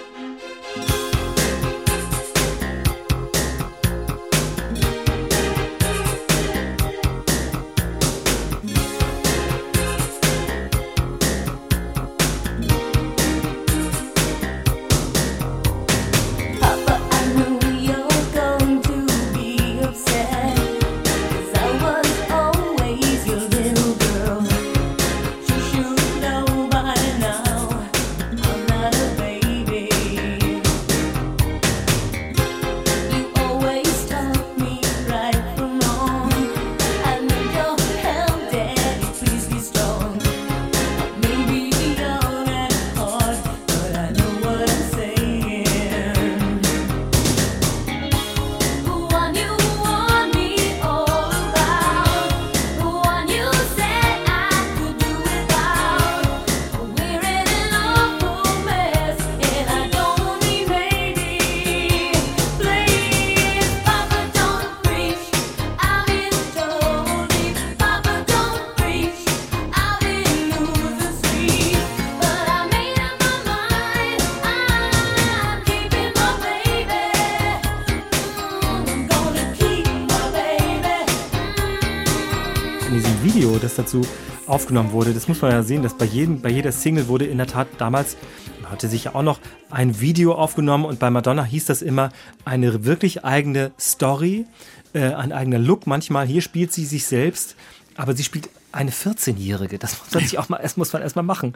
das dazu aufgenommen wurde, das muss man ja sehen, dass bei, jedem, bei jeder Single wurde in der Tat damals, und heute sicher auch noch, ein Video aufgenommen und bei Madonna hieß das immer eine wirklich eigene Story, äh, ein eigener Look manchmal. Hier spielt sie sich selbst, aber sie spielt eine 14-Jährige. Das muss man sich auch mal, das muss man erstmal machen.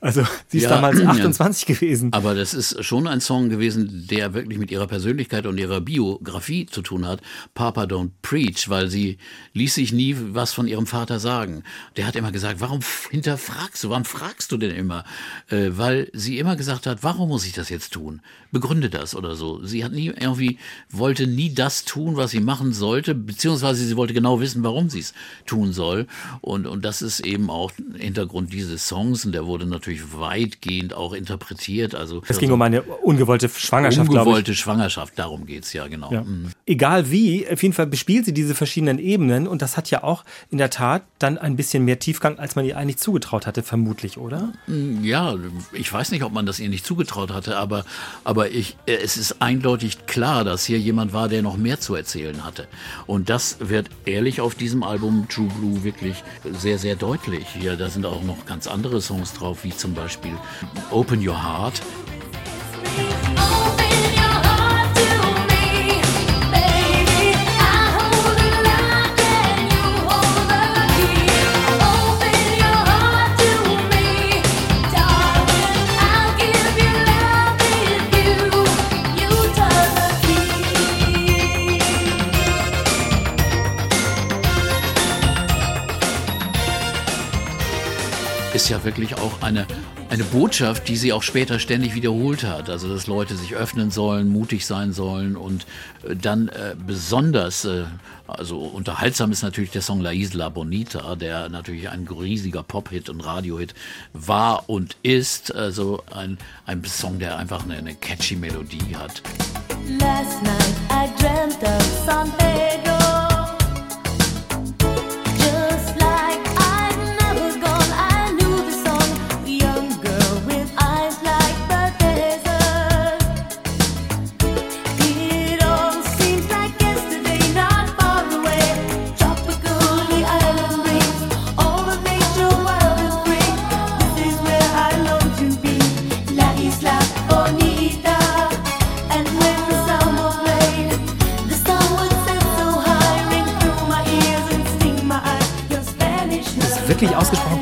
Also sie ist Ja, damals ja. 28 gewesen. Aber das ist schon ein Song gewesen, der wirklich mit ihrer Persönlichkeit und ihrer Biografie zu tun hat. Papa Don't Preach, weil sie ließ sich nie was von ihrem Vater sagen. Der hat immer gesagt, warum hinterfragst du, warum fragst du denn immer? Äh, weil sie immer gesagt hat, warum muss ich das jetzt tun? Begründe das oder so. Sie hat nie irgendwie, wollte nie das tun, was sie machen sollte, beziehungsweise sie wollte genau wissen, warum sie es tun soll. Und, und das ist eben auch Hintergrund dieses Songs und der wurde natürlich weitgehend auch interpretiert. Also Es ging um eine ungewollte Schwangerschaft. Ungewollte Schwangerschaft, darum geht's ja, genau. Ja. Mhm. Egal wie, auf jeden Fall bespielt sie diese verschiedenen Ebenen und das hat ja auch in der Tat dann ein bisschen mehr Tiefgang, als man ihr eigentlich zugetraut hatte, vermutlich, oder? Ja, ich weiß nicht, ob man das ihr nicht zugetraut hatte, aber, aber ich, äh, es ist eindeutig klar, dass hier jemand war, der noch mehr zu erzählen hatte. Und das wird ehrlich auf diesem Album True Blue wirklich sehr, sehr deutlich. Hier, da sind auch noch ganz andere Songs drauf, wie zum Beispiel Open Your Heart. Wirklich auch eine, eine Botschaft, die sie auch später ständig wiederholt hat. Also, dass Leute sich öffnen sollen, mutig sein sollen und äh, dann äh, besonders, äh, also unterhaltsam ist natürlich der Song La Isla Bonita, der natürlich ein riesiger Pop-Hit und Radio-Hit war und ist. Also ein, ein Song, der einfach eine, eine catchy Melodie hat. Last night I dreamt of San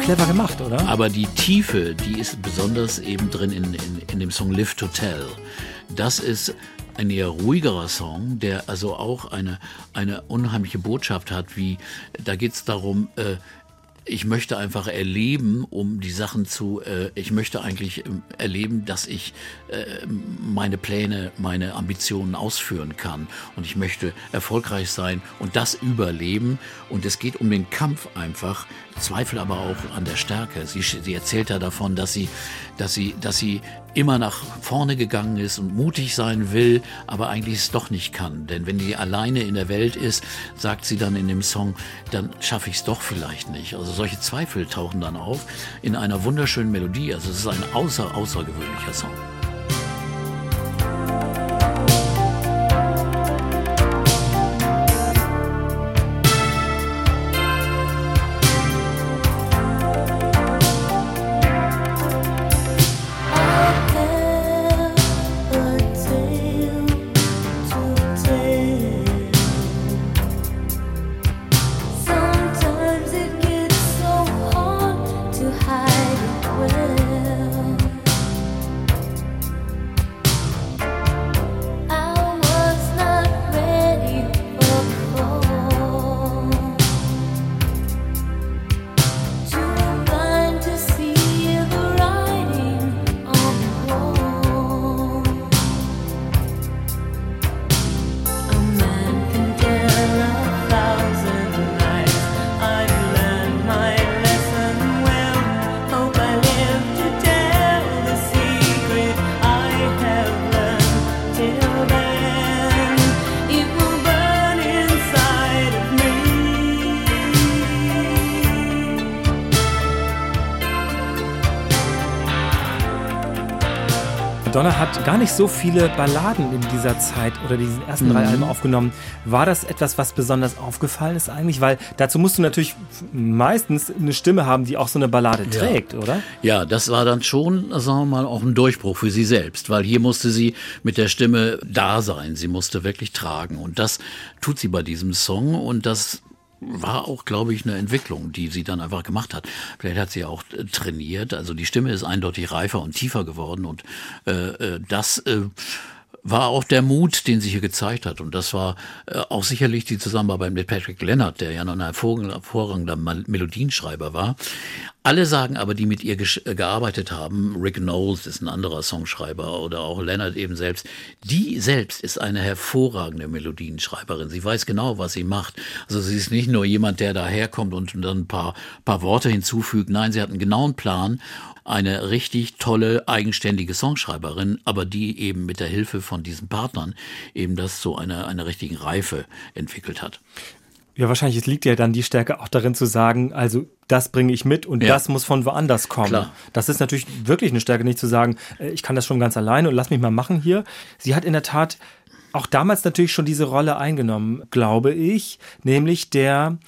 clever gemacht, oder? Aber die Tiefe, die ist besonders eben drin in, in, in dem Song Live to Tell. Das ist ein eher ruhigerer Song, der also auch eine, eine unheimliche Botschaft hat, wie da geht es darum, äh, ich möchte einfach erleben, um die Sachen zu, äh, ich möchte eigentlich ähm, erleben, dass ich äh, meine Pläne, meine Ambitionen ausführen kann. Und ich möchte erfolgreich sein und das überleben. Und es geht um den Kampf einfach, Zweifel aber auch an der Stärke. Sie, sie erzählt ja davon, dass sie, dass sie, dass sie immer nach vorne gegangen ist und mutig sein will, aber eigentlich es doch nicht kann. Denn wenn die alleine in der Welt ist, sagt sie dann in dem Song, dann schaffe ich es doch vielleicht nicht. Also solche Zweifel tauchen dann auf in einer wunderschönen Melodie. Also es ist ein außer, außergewöhnlicher Song. Nicht so viele Balladen in dieser Zeit oder diesen ersten Mhm. drei Alben aufgenommen. War das etwas, was besonders aufgefallen ist eigentlich? Weil dazu musst du natürlich meistens eine Stimme haben, die auch so eine Ballade trägt, oder? Ja, das war dann schon, sagen wir mal, auch ein Durchbruch für sie selbst, weil hier musste sie mit der Stimme da sein. Sie musste wirklich tragen. Und das tut sie bei diesem Song und das war auch, glaube ich, eine Entwicklung, die sie dann einfach gemacht hat. Vielleicht hat sie auch äh, trainiert. Also die Stimme ist eindeutig reifer und tiefer geworden und äh, äh, das äh, war auch der Mut, den sie hier gezeigt hat. Und das war äh, auch sicherlich die Zusammenarbeit mit Patrick Leonard, der ja noch ein hervorragender, Melodienschreiber war. Alle sagen aber, die mit ihr äh, gearbeitet haben, Rick Knowles ist ein anderer Songschreiber oder auch Leonard eben selbst, die selbst ist eine hervorragende Melodienschreiberin. Sie weiß genau, was sie macht. Also sie ist nicht nur jemand, der daherkommt und dann ein paar, paar Worte hinzufügt. Nein, sie hat einen genauen Plan eine richtig tolle, eigenständige Songschreiberin, aber die eben mit der Hilfe von diesen Partnern eben das zu einer, einer richtigen Reife entwickelt hat. Ja, wahrscheinlich es liegt ja dann die Stärke auch darin zu sagen, also das bringe ich mit und Ja. das muss von woanders kommen. Klar. Das ist natürlich wirklich eine Stärke, nicht zu sagen, äh, ich kann das schon ganz alleine und lass mich mal machen hier. Sie hat in der Tat auch damals natürlich schon diese Rolle eingenommen, glaube ich, nämlich der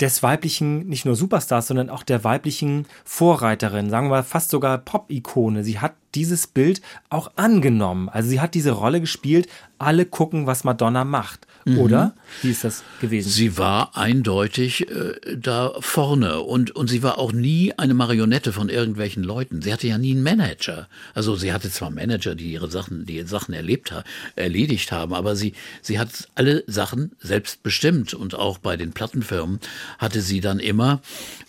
des weiblichen, nicht nur Superstars, sondern auch der weiblichen Vorreiterin, sagen wir mal fast sogar Pop-Ikone. Sie hat dieses Bild auch angenommen. Also sie hat diese Rolle gespielt, alle gucken, was Madonna macht. Oder? Wie ist das gewesen? Sie war eindeutig äh, da vorne und, und sie war auch nie eine Marionette von irgendwelchen Leuten. Sie hatte ja nie einen Manager. Also sie hatte zwar Manager, die ihre Sachen, die ihre Sachen erlebt ha erledigt haben, aber sie, sie hat alle Sachen selbst bestimmt und auch bei den Plattenfirmen hatte sie dann immer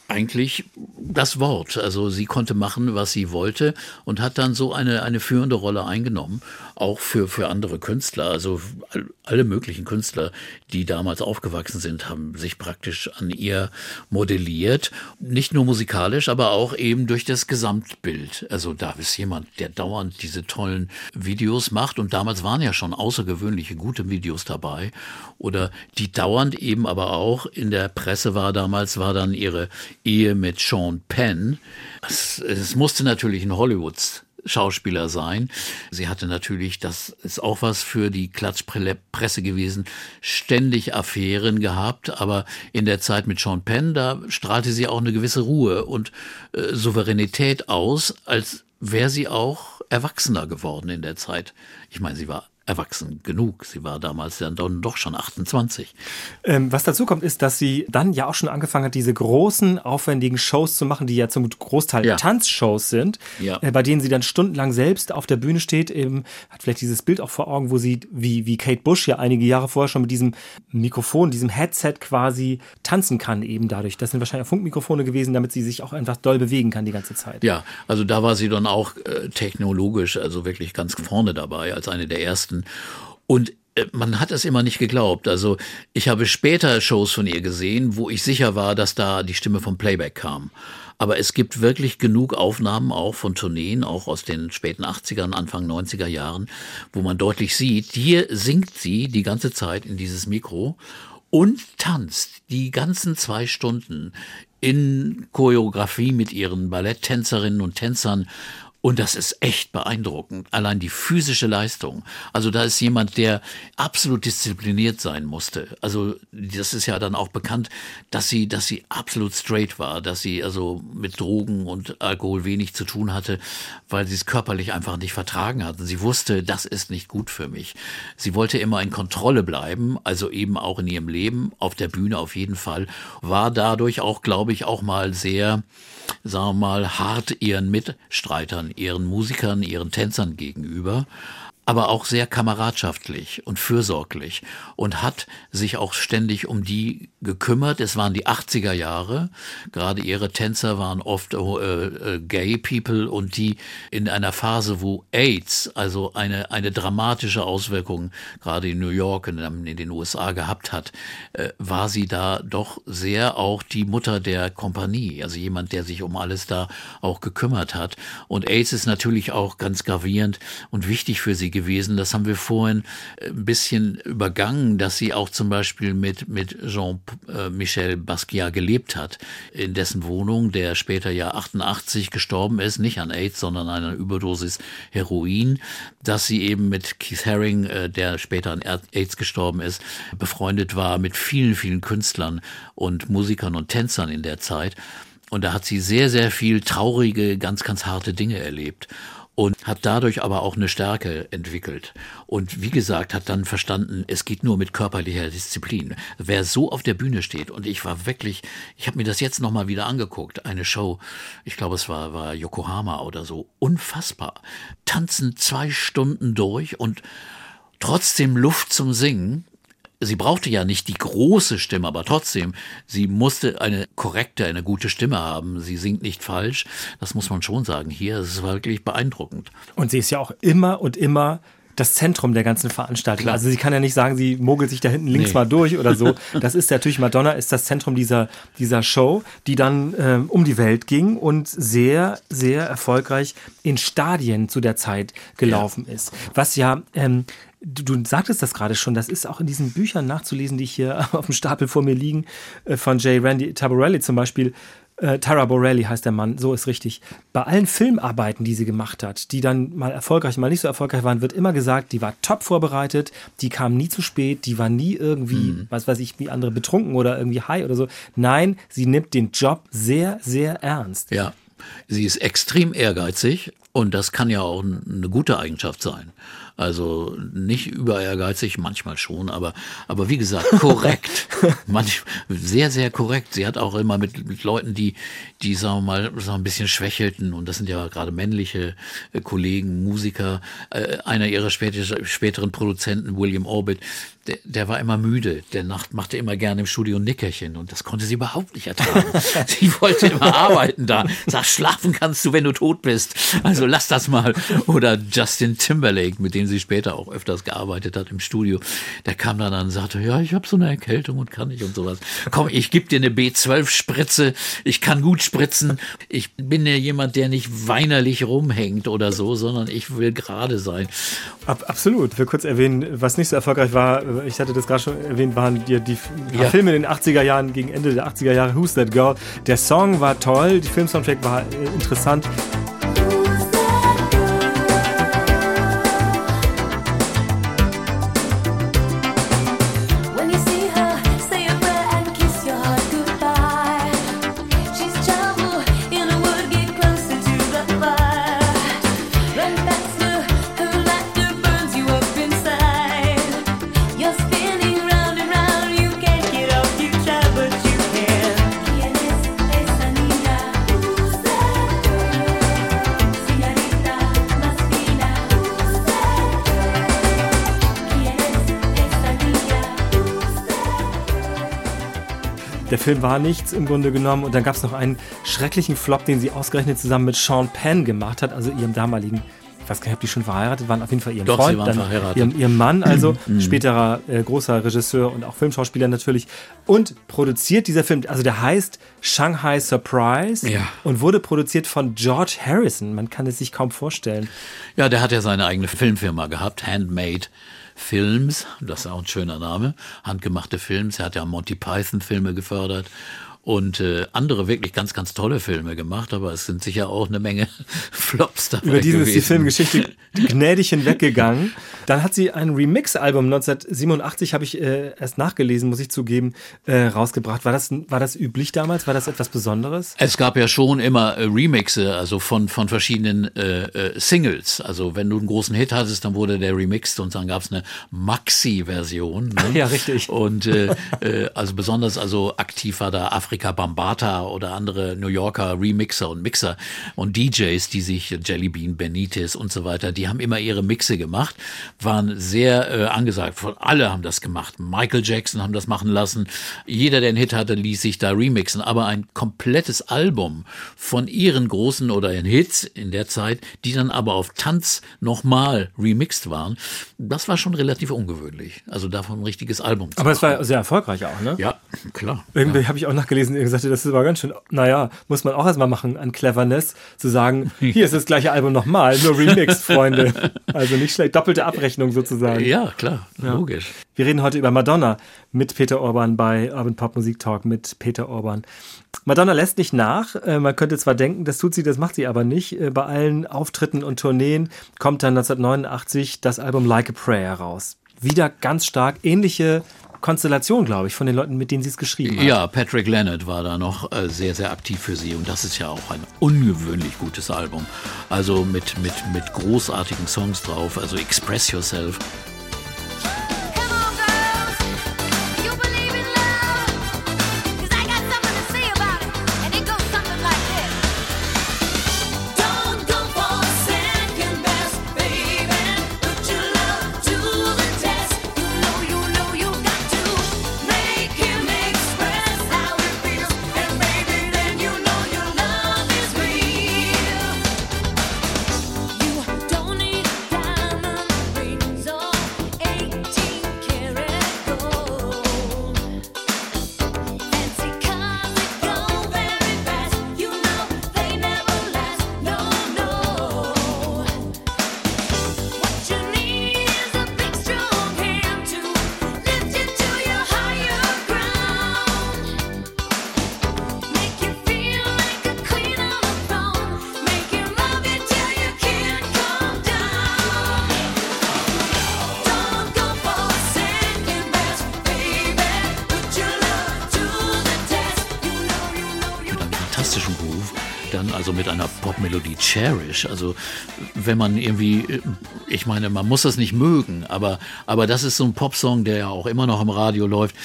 eigentlich das Wort. Also sie konnte machen, was sie wollte und hat dann so eine, eine führende Rolle eingenommen, auch für, für andere Künstler. Also all- alle möglichen Künstler, die damals aufgewachsen sind, haben sich praktisch an ihr modelliert. Nicht nur musikalisch, aber auch eben durch das Gesamtbild. Also da ist jemand, der dauernd diese tollen Videos macht und damals waren ja schon außergewöhnliche gute Videos dabei oder die dauernd eben aber auch in der Presse war damals, war dann ihre Ehe mit Sean Penn. Es, es musste natürlich ein Hollywoods Schauspieler sein. Sie hatte natürlich, das ist auch was für die Klatschpresse gewesen, ständig Affären gehabt, aber in der Zeit mit Sean Penn, da strahlte sie auch eine gewisse Ruhe und äh, Souveränität aus, als wäre sie auch erwachsener geworden in der Zeit. Ich meine, sie war erwachsen genug. Sie war damals dann doch- doch schon 28. Ähm, was dazu kommt, ist, dass sie dann ja auch schon angefangen hat, diese großen, aufwendigen Shows zu machen, die ja zum Großteil Ja. Tanzshows sind, Ja. äh, bei denen sie dann stundenlang selbst auf der Bühne steht, eben, hat vielleicht dieses Bild auch vor Augen, wo sie, wie, wie Kate Bush ja einige Jahre vorher schon mit diesem Mikrofon, diesem Headset quasi tanzen kann, eben dadurch. Das sind wahrscheinlich auch Funkmikrofone gewesen, damit sie sich auch einfach doll bewegen kann die ganze Zeit. Ja, also da war sie dann auch äh, technologisch, also wirklich ganz vorne dabei, als eine der ersten. Und äh, man hat es immer nicht geglaubt. Also ich habe später Shows von ihr gesehen, wo ich sicher war, dass da die Stimme vom Playback kam. Aber es gibt wirklich genug Aufnahmen auch von Tourneen, auch aus den späten 80ern, Anfang 90er Jahren, wo man deutlich sieht, hier singt sie die ganze Zeit in dieses Mikro und tanzt die ganzen zwei Stunden in Choreografie mit ihren Balletttänzerinnen und Tänzern. Und das ist echt beeindruckend. Allein die physische Leistung. Also da ist jemand, der absolut diszipliniert sein musste. Also das ist ja dann auch bekannt, dass sie, dass sie absolut straight war, dass sie also mit Drogen und Alkohol wenig zu tun hatte, weil sie es körperlich einfach nicht vertragen hatte. Sie wusste, das ist nicht gut für mich. Sie wollte immer in Kontrolle bleiben, also eben auch in ihrem Leben, auf der Bühne auf jeden Fall, war dadurch auch, glaube ich, auch mal sehr, sagen wir mal, hart ihren Mitstreitern, ihren Musikern, ihren Tänzern gegenüber aber auch sehr kameradschaftlich und fürsorglich und hat sich auch ständig um die gekümmert. Es waren die 80er Jahre. Gerade ihre Tänzer waren oft äh, äh, gay people und die in einer Phase, wo AIDS, also eine, eine dramatische Auswirkung gerade in New York und in den USA gehabt hat, äh, war sie da doch sehr auch die Mutter der Kompanie, also jemand, der sich um alles da auch gekümmert hat. Und AIDS ist natürlich auch ganz gravierend und wichtig für sie gewesen. Das haben wir vorhin äh, ein bisschen übergangen, dass sie auch zum Beispiel mit, mit Jean-Michel Basquiat gelebt hat, in dessen Wohnung, der später ja 88 gestorben ist, nicht an AIDS, sondern an einer Überdosis Heroin, dass sie eben mit Keith Haring, äh, der später an AIDS gestorben ist, befreundet war mit vielen, vielen Künstlern und Musikern und Tänzern in der Zeit. Und da hat sie sehr, sehr viel traurige, ganz, ganz harte Dinge erlebt. Und hat dadurch aber auch eine Stärke entwickelt. Und wie gesagt, hat dann verstanden, es geht nur mit körperlicher Disziplin. Wer so auf der Bühne steht, und ich war wirklich, ich habe mir das jetzt nochmal wieder angeguckt, eine Show, ich glaube es war, war Yokohama oder so, unfassbar. Tanzen zwei Stunden durch und trotzdem Luft zum Singen. Sie brauchte ja nicht die große Stimme, aber trotzdem, sie musste eine korrekte, eine gute Stimme haben. Sie singt nicht falsch. Das muss man schon sagen. Hier, es war wirklich beeindruckend. Und sie ist ja auch immer und immer das Zentrum der ganzen Veranstaltung. Klar. Also sie kann ja nicht sagen, sie mogelt sich da hinten links Nee. mal durch oder so. Das ist natürlich, Madonna ist das Zentrum dieser, dieser Show, die dann ähm, um die Welt ging und sehr, sehr erfolgreich in Stadien zu der Zeit gelaufen ist. Was ja, ähm, du, sagtest das gerade schon, das ist auch in diesen Büchern nachzulesen, die ich hier auf dem Stapel vor mir liegen, äh, von J. Randy Tabarelli zum Beispiel. Äh, Tara Borelli heißt der Mann, so ist richtig. Bei allen Filmarbeiten, die sie gemacht hat, die dann mal erfolgreich, mal nicht so erfolgreich waren, wird immer gesagt, die war top vorbereitet, die kam nie zu spät, die war nie irgendwie, was weiß ich, wie andere betrunken oder irgendwie high oder so. Nein, sie nimmt den Job sehr, sehr ernst. Ja, sie ist extrem ehrgeizig und das kann ja auch eine gute Eigenschaft sein. Also nicht über ehrgeizig, manchmal schon, aber, aber wie gesagt, korrekt. Manch, sehr, sehr korrekt. Sie hat auch immer mit, mit Leuten, die, die, sagen wir mal, so ein bisschen schwächelten, und das sind ja gerade männliche äh, Kollegen, Musiker, äh, einer ihrer später, späteren Produzenten, William Orbit, der, der war immer müde. Der Nacht machte immer gerne im Studio ein Nickerchen und das konnte sie überhaupt nicht ertragen. sie wollte immer arbeiten da. Sag, schlafen kannst du, wenn du tot bist. Also lass das mal. Oder Justin Timberlake, mit dem sie später auch öfters gearbeitet hat im Studio. Der kam dann an und sagte, ja, ich habe so eine Erkältung und kann nicht und sowas. Komm, ich gebe dir eine B12-Spritze. Ich kann gut spritzen. Ich bin ja jemand, der nicht weinerlich rumhängt oder so, sondern ich will gerade sein. Ab, absolut. Ich will kurz erwähnen, was nicht so erfolgreich war, ich hatte das gerade schon erwähnt, waren die, die Ja. Filme in den 80er Jahren, gegen Ende der 80er Jahre, Who's That Girl. Der Song war toll, die Filmsoundtrack war äh, interessant. Film war nichts im Grunde genommen. Und dann gab es noch einen schrecklichen Flop, den sie ausgerechnet zusammen mit Sean Penn gemacht hat, also ihrem damaligen. Ich weiß gar nicht, ob die schon verheiratet waren, auf jeden Fall ihrem Doch, sie Freund, waren dann verheiratet. Ihrem, ihrem Mann, also späterer äh, großer Regisseur und auch Filmschauspieler natürlich. Und produziert dieser Film, also der heißt Shanghai Surprise Ja. und wurde produziert von George Harrison. Man kann es sich kaum vorstellen. Ja, der hat ja seine eigene Filmfirma gehabt, Handmade Films, das ist auch ein schöner Name, handgemachte Films. Er hat ja Monty Python Filme gefördert und äh, andere wirklich ganz, ganz tolle Filme gemacht, aber es sind sicher auch eine Menge Flops dabei Über diesen ist die gewesen. Filmgeschichte gnädig hinweggegangen. Dann hat sie ein Remix-Album 1987, habe ich äh, erst nachgelesen, muss ich zugeben, äh, rausgebracht. War das, war das üblich damals? War das etwas Besonderes? Es gab ja schon immer äh, Remixe, also von, von verschiedenen äh, äh, Singles. Also wenn du einen großen Hit hattest, dann wurde der remixed und dann gab es eine Maxi-Version. Ne? Ja, richtig. Und äh, äh, also besonders also aktiv war da Afrika Bambata oder andere New Yorker Remixer und Mixer und DJs, die sich Jelly Bean Benitez und so weiter, die haben immer ihre Mixe gemacht, waren sehr äh, angesagt. Von alle haben das gemacht. Michael Jackson haben das machen lassen. Jeder, der einen Hit hatte, ließ sich da remixen. Aber ein komplettes Album von ihren großen oder ihren Hits in der Zeit, die dann aber auf Tanz nochmal remixed waren, das war schon relativ ungewöhnlich. Also davon ein richtiges Album zu Aber es war sehr erfolgreich auch, ne? ja, klar. Irgendwie habe ich auch nachgelesen, der gesagt hat, das war ganz schön, naja, muss man auch erstmal machen an Cleverness, zu sagen, hier ist das gleiche Album nochmal, nur remixed, Freunde. Also nicht schlecht, doppelte Abrechnung sozusagen. Ja, klar, logisch. Wir reden heute über Madonna mit Peter Orban bei Urban Pop Musik Talk mit Peter Orban. Madonna lässt nicht nach. Äh, Man könnte zwar denken, das tut sie, das macht sie aber nicht. Äh, Bei allen Auftritten und Tourneen kommt dann 1989 das Album Like a Prayer raus. Wieder ganz stark ähnliche Konstellation, glaube ich, von den Leuten, mit denen sie es geschrieben haben. Ja, Patrick Leonard war da noch äh, sehr, sehr aktiv für sie und das ist ja auch ein ungewöhnlich gutes Album. Also mit, mit, mit großartigen Songs drauf, also Express Yourself, sympathisch. Also wenn man irgendwie, äh, ich meine, man muss das nicht mögen, aber, aber das ist so ein Popsong, der ja auch immer noch im Radio läuft.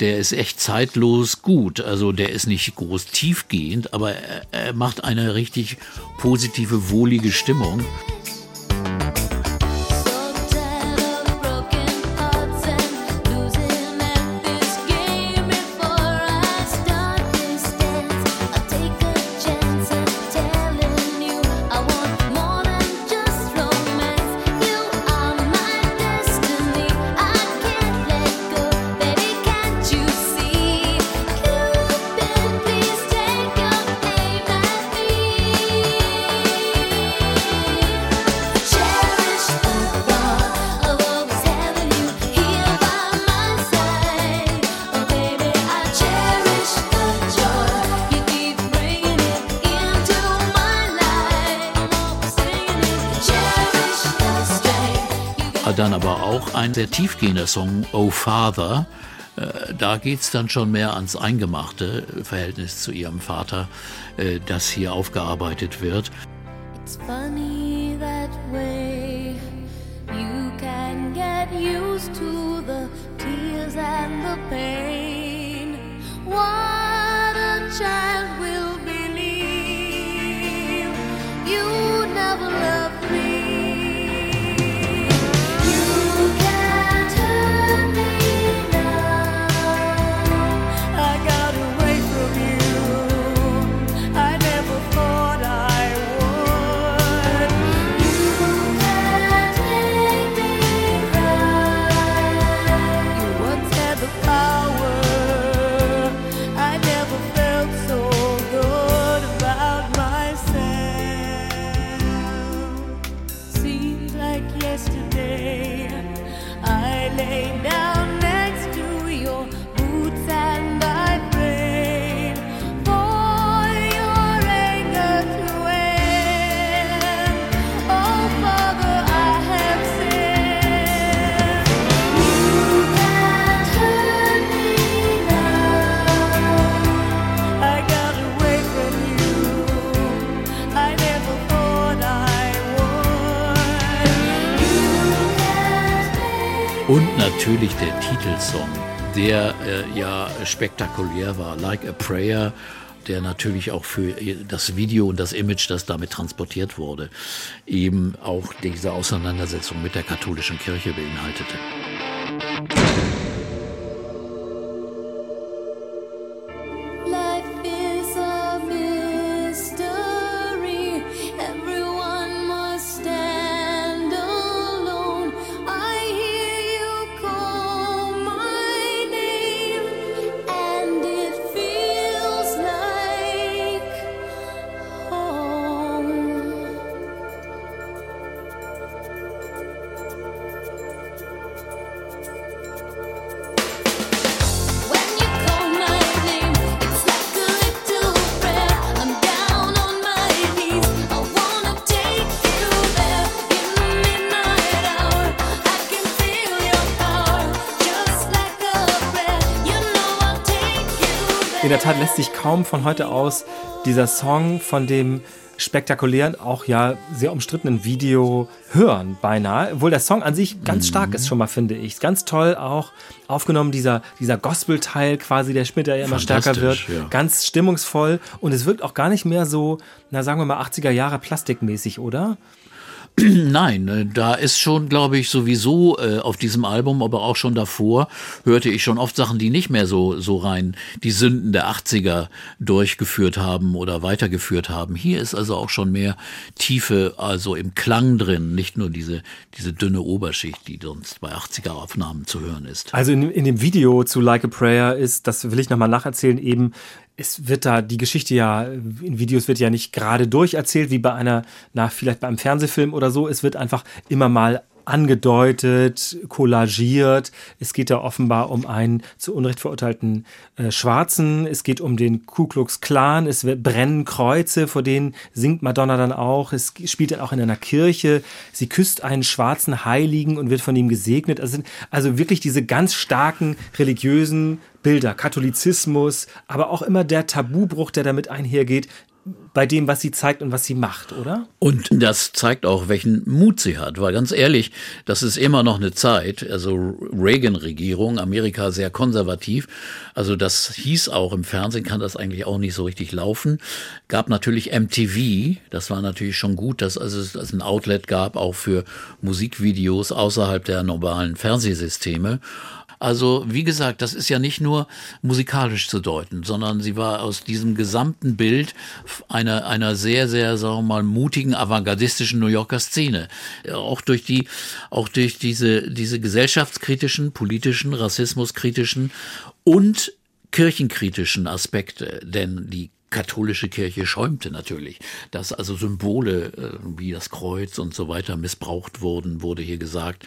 Der ist echt zeitlos gut. Also der ist nicht groß tiefgehend, aber er, er macht eine richtig positive, wohlige Stimmung. tiefgehender Song Oh Father, äh, da geht es dann schon mehr ans eingemachte Verhältnis zu ihrem Vater, äh, das hier aufgearbeitet wird. It's funny that way. You can get used to the tears and the pain. natürlich der Titelsong, der äh, ja spektakulär war, Like a Prayer der natürlich auch für äh, das Video und das Image, das damit transportiert wurde, eben auch diese Auseinandersetzung mit der katholischen Kirche beinhaltete. In der Tat lässt sich kaum von heute aus dieser Song von dem spektakulären, auch ja sehr umstrittenen Video hören, beinahe. Obwohl der Song an sich ganz stark ist, schon mal finde ich. Ganz toll auch aufgenommen, dieser, dieser Gospel-Teil quasi, der später ja immer stärker wird. Ja. Ganz stimmungsvoll und es wirkt auch gar nicht mehr so, na sagen wir mal 80er Jahre plastikmäßig, oder? Nein, äh, da ist schon, glaube ich, sowieso äh, auf diesem Album, aber auch schon davor, hörte ich schon oft Sachen, die nicht mehr so, so rein die Sünden der 80er durchgeführt haben oder weitergeführt haben. Hier ist also auch schon mehr Tiefe, also im Klang drin, nicht nur diese, diese dünne Oberschicht, die sonst bei 80er-Aufnahmen zu hören ist. Also in, in dem Video zu Like a Prayer ist, das will ich nochmal nacherzählen, eben, es wird da, die Geschichte ja, in Videos wird ja nicht gerade durcherzählt, wie bei einer, na, vielleicht bei einem Fernsehfilm oder so. Es wird einfach immer mal angedeutet, kollagiert. Es geht da offenbar um einen zu Unrecht verurteilten äh, Schwarzen. Es geht um den Ku Klux Klan. Es brennen Kreuze, vor denen singt Madonna dann auch. Es spielt dann auch in einer Kirche. Sie küsst einen schwarzen Heiligen und wird von ihm gesegnet. Also, also wirklich diese ganz starken religiösen Bilder, Katholizismus, aber auch immer der Tabubruch, der damit einhergeht, bei dem, was sie zeigt und was sie macht, oder? Und das zeigt auch, welchen Mut sie hat, weil ganz ehrlich, das ist immer noch eine Zeit, also Reagan-Regierung, Amerika sehr konservativ, also das hieß auch im Fernsehen, kann das eigentlich auch nicht so richtig laufen. Gab natürlich MTV, das war natürlich schon gut, dass also es ein Outlet gab, auch für Musikvideos außerhalb der normalen Fernsehsysteme. Also, wie gesagt, das ist ja nicht nur musikalisch zu deuten, sondern sie war aus diesem gesamten Bild einer, einer sehr, sehr, sagen wir mal, mutigen, avantgardistischen New Yorker Szene. Auch durch die, auch durch diese, diese gesellschaftskritischen, politischen, rassismuskritischen und kirchenkritischen Aspekte. Denn die katholische Kirche schäumte natürlich, dass also Symbole äh, wie das Kreuz und so weiter missbraucht wurden, wurde hier gesagt.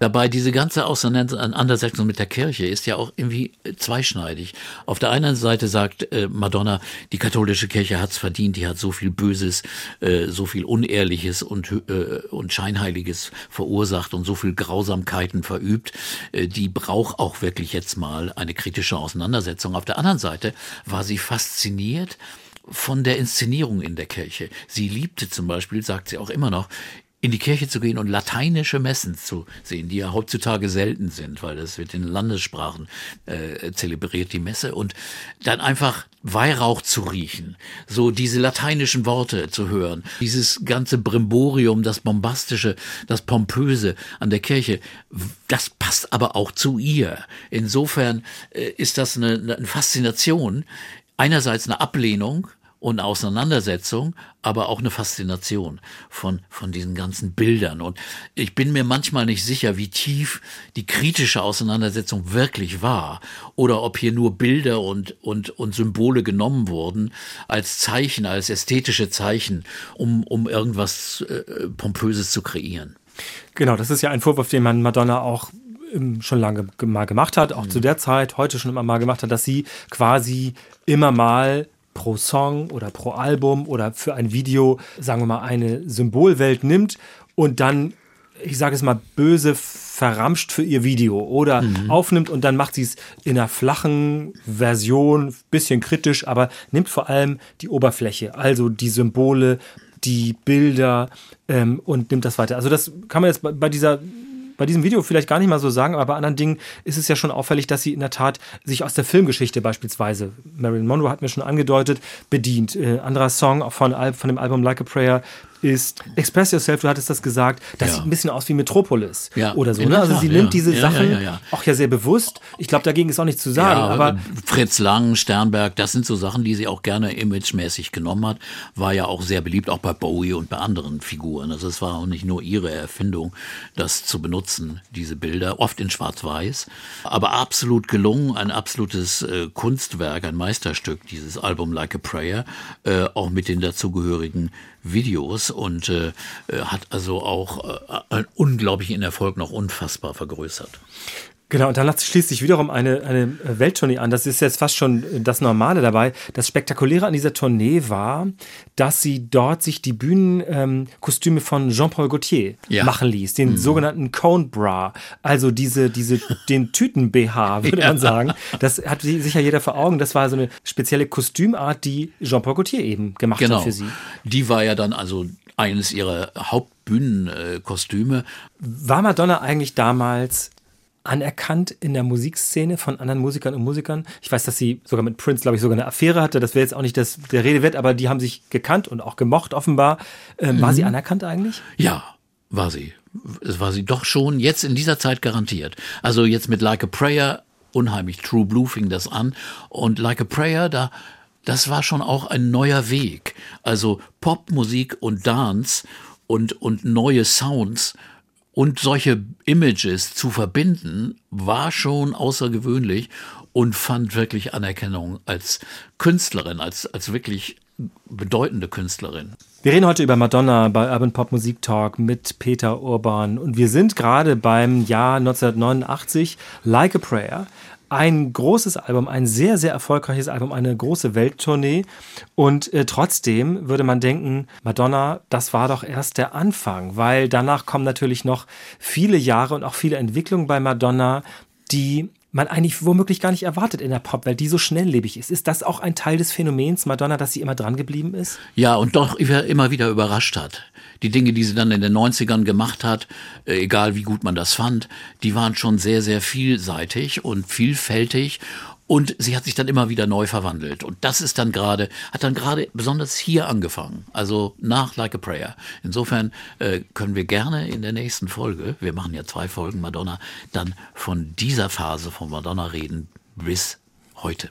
Dabei diese ganze Auseinandersetzung mit der Kirche ist ja auch irgendwie zweischneidig. Auf der einen Seite sagt äh, Madonna, die katholische Kirche hat's verdient, die hat so viel Böses, äh, so viel Unehrliches und, äh, und Scheinheiliges verursacht und so viel Grausamkeiten verübt. Äh, die braucht auch wirklich jetzt mal eine kritische Auseinandersetzung. Auf der anderen Seite war sie fasziniert von der Inszenierung in der Kirche. Sie liebte zum Beispiel, sagt sie auch immer noch, in die Kirche zu gehen und lateinische Messen zu sehen, die ja heutzutage selten sind, weil das wird in Landessprachen äh, zelebriert, die Messe, und dann einfach Weihrauch zu riechen, so diese lateinischen Worte zu hören, dieses ganze Brimborium, das Bombastische, das Pompöse an der Kirche, das passt aber auch zu ihr. Insofern äh, ist das eine, eine Faszination, einerseits eine Ablehnung, und Auseinandersetzung, aber auch eine Faszination von, von diesen ganzen Bildern. Und ich bin mir manchmal nicht sicher, wie tief die kritische Auseinandersetzung wirklich war oder ob hier nur Bilder und, und, und Symbole genommen wurden als Zeichen, als ästhetische Zeichen, um, um irgendwas äh, Pompöses zu kreieren. Genau, das ist ja ein Vorwurf, den man Madonna auch ähm, schon lange ge- mal gemacht hat, auch zu der Zeit, heute schon immer mal gemacht hat, dass sie quasi immer mal pro Song oder pro Album oder für ein Video, sagen wir mal, eine Symbolwelt nimmt und dann, ich sage es mal, böse verramscht für ihr Video oder aufnimmt und dann macht sie es in einer flachen Version, bisschen kritisch, aber nimmt vor allem die Oberfläche, also die Symbole, die Bilder ähm, und nimmt das weiter. Also das kann man jetzt bei, bei dieser bei diesem Video vielleicht gar nicht mal so sagen, aber bei anderen Dingen ist es ja schon auffällig, dass sie in der Tat sich aus der Filmgeschichte beispielsweise, Marilyn Monroe hat mir schon angedeutet, bedient. Äh, anderer Song von, von dem Album Like a Prayer ist Express Yourself, du hattest das gesagt, das Ja. sieht ein bisschen aus wie Metropolis Ja, oder so. Ne? Also Tat, sie nimmt diese Sachen auch ja sehr bewusst. Ich glaube, dagegen ist auch nichts zu sagen, aber Fritz Lang, Sternberg, das sind so Sachen, die sie auch gerne imagemäßig genommen hat. War ja auch sehr beliebt, auch bei Bowie und bei anderen Figuren. Also es war auch nicht nur ihre Erfindung, das zu benutzen, diese Bilder, oft in Schwarz-Weiß. Aber absolut gelungen, ein absolutes äh, Kunstwerk, ein Meisterstück, dieses Album Like a Prayer, äh, auch mit den dazugehörigen Videos und äh, äh, hat also auch äh, einen unglaublichen Erfolg noch unfassbar vergrößert. Genau, und dann schließt sich wiederum eine, eine Welttournee an. Das ist jetzt fast schon das Normale dabei. Das Spektakuläre an dieser Tournee war, dass sie dort sich die Bühnenkostüme von Jean-Paul Gaultier Ja. machen ließ, den sogenannten Cone Bra, also diese, diese, den Tüten-BH, würde man sagen. Das hat sicher jeder vor Augen. Das war so eine spezielle Kostümart, die Jean-Paul Gaultier eben gemacht Genau. hat für sie. Die war ja dann also eines ihrer Hauptbühnenkostüme. War Madonna eigentlich damals anerkannt in der Musikszene von anderen Musikern und Musikern? Ich weiß, dass sie sogar mit Prince, glaube ich, sogar eine Affäre hatte. Das wäre jetzt auch nicht das, der Rede wert, aber die haben sich gekannt und auch gemocht offenbar. Ähm, War sie anerkannt eigentlich? Ja, war sie. Es war sie doch schon jetzt in dieser Zeit garantiert. Also jetzt mit Like a Prayer, unheimlich True Blue fing das an. Und Like a Prayer, da, das war schon auch ein neuer Weg. Also Popmusik und Dance und, und neue Sounds und solche Images zu verbinden, war schon außergewöhnlich und fand wirklich Anerkennung als Künstlerin, als, als wirklich bedeutende Künstlerin. Wir reden heute über Madonna bei Urban Pop Musik Talk mit Peter Urban und wir sind gerade beim Jahr 1989, Like a Prayer. Ein großes Album, ein sehr, sehr erfolgreiches Album, eine große Welttournee. Und äh, trotzdem würde man denken, Madonna, das war doch erst der Anfang, weil danach kommen natürlich noch viele Jahre und auch viele Entwicklungen bei Madonna, die man eigentlich womöglich gar nicht erwartet in der Popwelt, die so schnelllebig ist. Ist das auch ein Teil des Phänomens Madonna, dass sie immer dran geblieben ist? Ja, und doch immer wieder überrascht hat. Die Dinge, die sie dann in den 90ern gemacht hat, äh, egal wie gut man das fand, die waren schon sehr, sehr vielseitig und vielfältig. Und sie hat sich dann immer wieder neu verwandelt. Und das ist dann gerade, hat dann gerade besonders hier angefangen. Also nach Like a Prayer. Insofern äh, können wir gerne in der nächsten Folge, wir machen ja zwei Folgen Madonna, dann von dieser Phase von Madonna reden bis heute.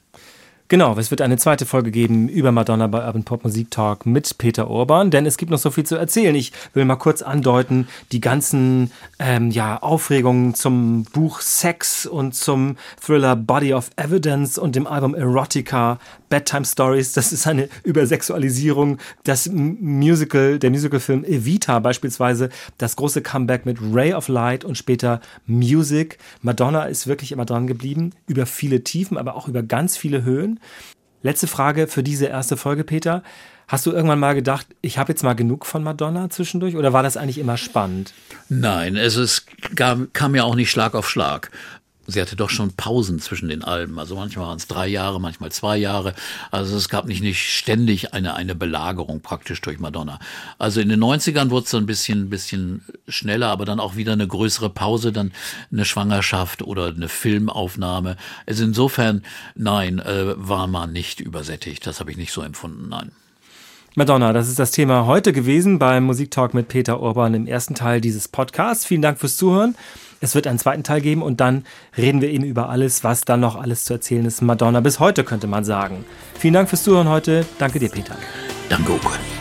Genau, es wird eine zweite Folge geben über Madonna bei Urban Pop Musik Talk mit Peter Urban, denn es gibt noch so viel zu erzählen. Ich will mal kurz andeuten, die ganzen ähm, ja, Aufregungen zum Buch Sex und zum Thriller Body of Evidence und dem Album Erotica, Bedtime Stories, das ist eine Übersexualisierung. Das Musical, der Musicalfilm Evita beispielsweise, das große Comeback mit Ray of Light und später Music. Madonna ist wirklich immer dran geblieben, über viele Tiefen, aber auch über ganz viele Höhen. Letzte Frage für diese erste Folge, Peter. Hast du irgendwann mal gedacht, ich habe jetzt mal genug von Madonna zwischendurch oder war das eigentlich immer spannend? Nein, es ist, kam, kam ja auch nicht Schlag auf Schlag. Sie hatte doch schon Pausen zwischen den Alben. Also manchmal waren es drei Jahre, manchmal zwei Jahre. Also es gab nicht, nicht ständig eine, eine Belagerung praktisch durch Madonna. Also in den 90ern wurde es dann ein bisschen, bisschen schneller, aber dann auch wieder eine größere Pause, dann eine Schwangerschaft oder eine Filmaufnahme. Also insofern, nein, äh, war man nicht übersättigt. Das habe ich nicht so empfunden, nein. Madonna, das ist das Thema heute gewesen beim Musiktalk mit Peter Urban im ersten Teil dieses Podcasts. Vielen Dank fürs Zuhören. Es wird einen zweiten Teil geben und dann reden wir eben über alles, was dann noch alles zu erzählen ist. Madonna bis heute könnte man sagen. Vielen Dank fürs Zuhören heute. Danke dir, Peter. Danke, Uke.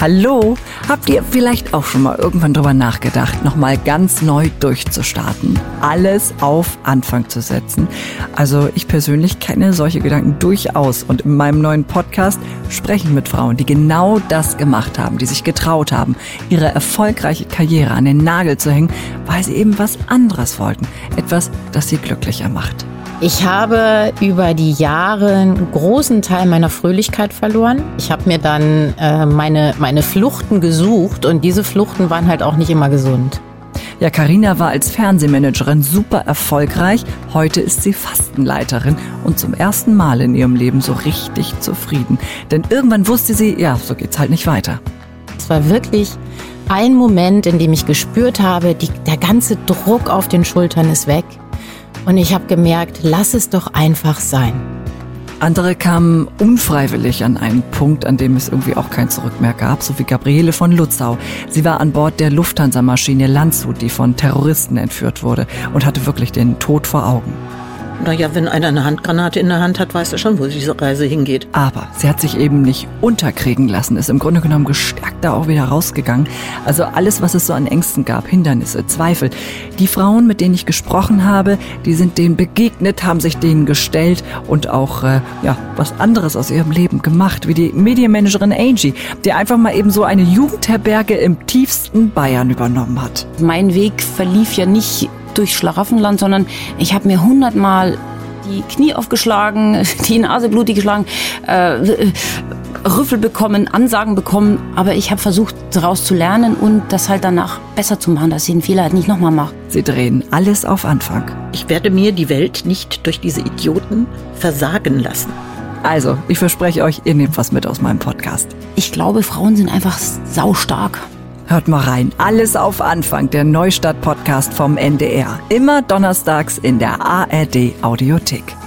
Hallo, habt ihr vielleicht auch schon mal irgendwann drüber nachgedacht, nochmal ganz neu durchzustarten? Alles auf Anfang zu setzen? Also ich persönlich kenne solche Gedanken durchaus und in meinem neuen Podcast spreche ich mit Frauen, die genau das gemacht haben, die sich getraut haben, ihre erfolgreiche Karriere an den Nagel zu hängen, weil sie eben was anderes wollten. Etwas, das sie glücklicher macht. Ich habe über die Jahre einen großen Teil meiner Fröhlichkeit verloren. Ich habe mir dann äh, meine, meine Fluchten gesucht und diese Fluchten waren halt auch nicht immer gesund. Ja, Karina war als Fernsehmanagerin super erfolgreich. Heute ist sie Fastenleiterin und zum ersten Mal in ihrem Leben so richtig zufrieden. Denn irgendwann wusste sie, ja, so geht's halt nicht weiter. Es war wirklich ein Moment, in dem ich gespürt habe, die, der ganze Druck auf den Schultern ist weg. Und ich habe gemerkt, lass es doch einfach sein. Andere kamen unfreiwillig an einen Punkt, an dem es irgendwie auch kein Zurück mehr gab, so wie Gabriele von Lutzau. Sie war an Bord der Lufthansa-Maschine Landshut, die von Terroristen entführt wurde und hatte wirklich den Tod vor Augen. Naja, wenn einer eine Handgranate in der Hand hat, weiß er schon, wo diese Reise hingeht. Aber sie hat sich eben nicht unterkriegen lassen, ist im Grunde genommen gestärkt da auch wieder rausgegangen. Also alles, was es so an Ängsten gab, Hindernisse, Zweifel. Die Frauen, mit denen ich gesprochen habe, die sind denen begegnet, haben sich denen gestellt und auch äh, ja, was anderes aus ihrem Leben gemacht, wie die Medienmanagerin Angie, die einfach mal eben so eine Jugendherberge im tiefsten Bayern übernommen hat. Mein Weg verlief ja nicht durch Schlaraffenland, sondern ich habe mir hundertmal die Knie aufgeschlagen, die Nase blutig geschlagen, äh, Rüffel bekommen, Ansagen bekommen, aber ich habe versucht, daraus zu lernen und das halt danach besser zu machen, dass ich den Fehler halt nicht nochmal mache. Sie drehen alles auf Anfang. Ich werde mir die Welt nicht durch diese Idioten versagen lassen. Also, ich verspreche euch, ihr nehmt was mit aus meinem Podcast. Ich glaube, Frauen sind einfach saustark. Hört mal rein. Alles auf Anfang, der Neustadt-Podcast vom NDR. Immer donnerstags in der ARD Audiothek.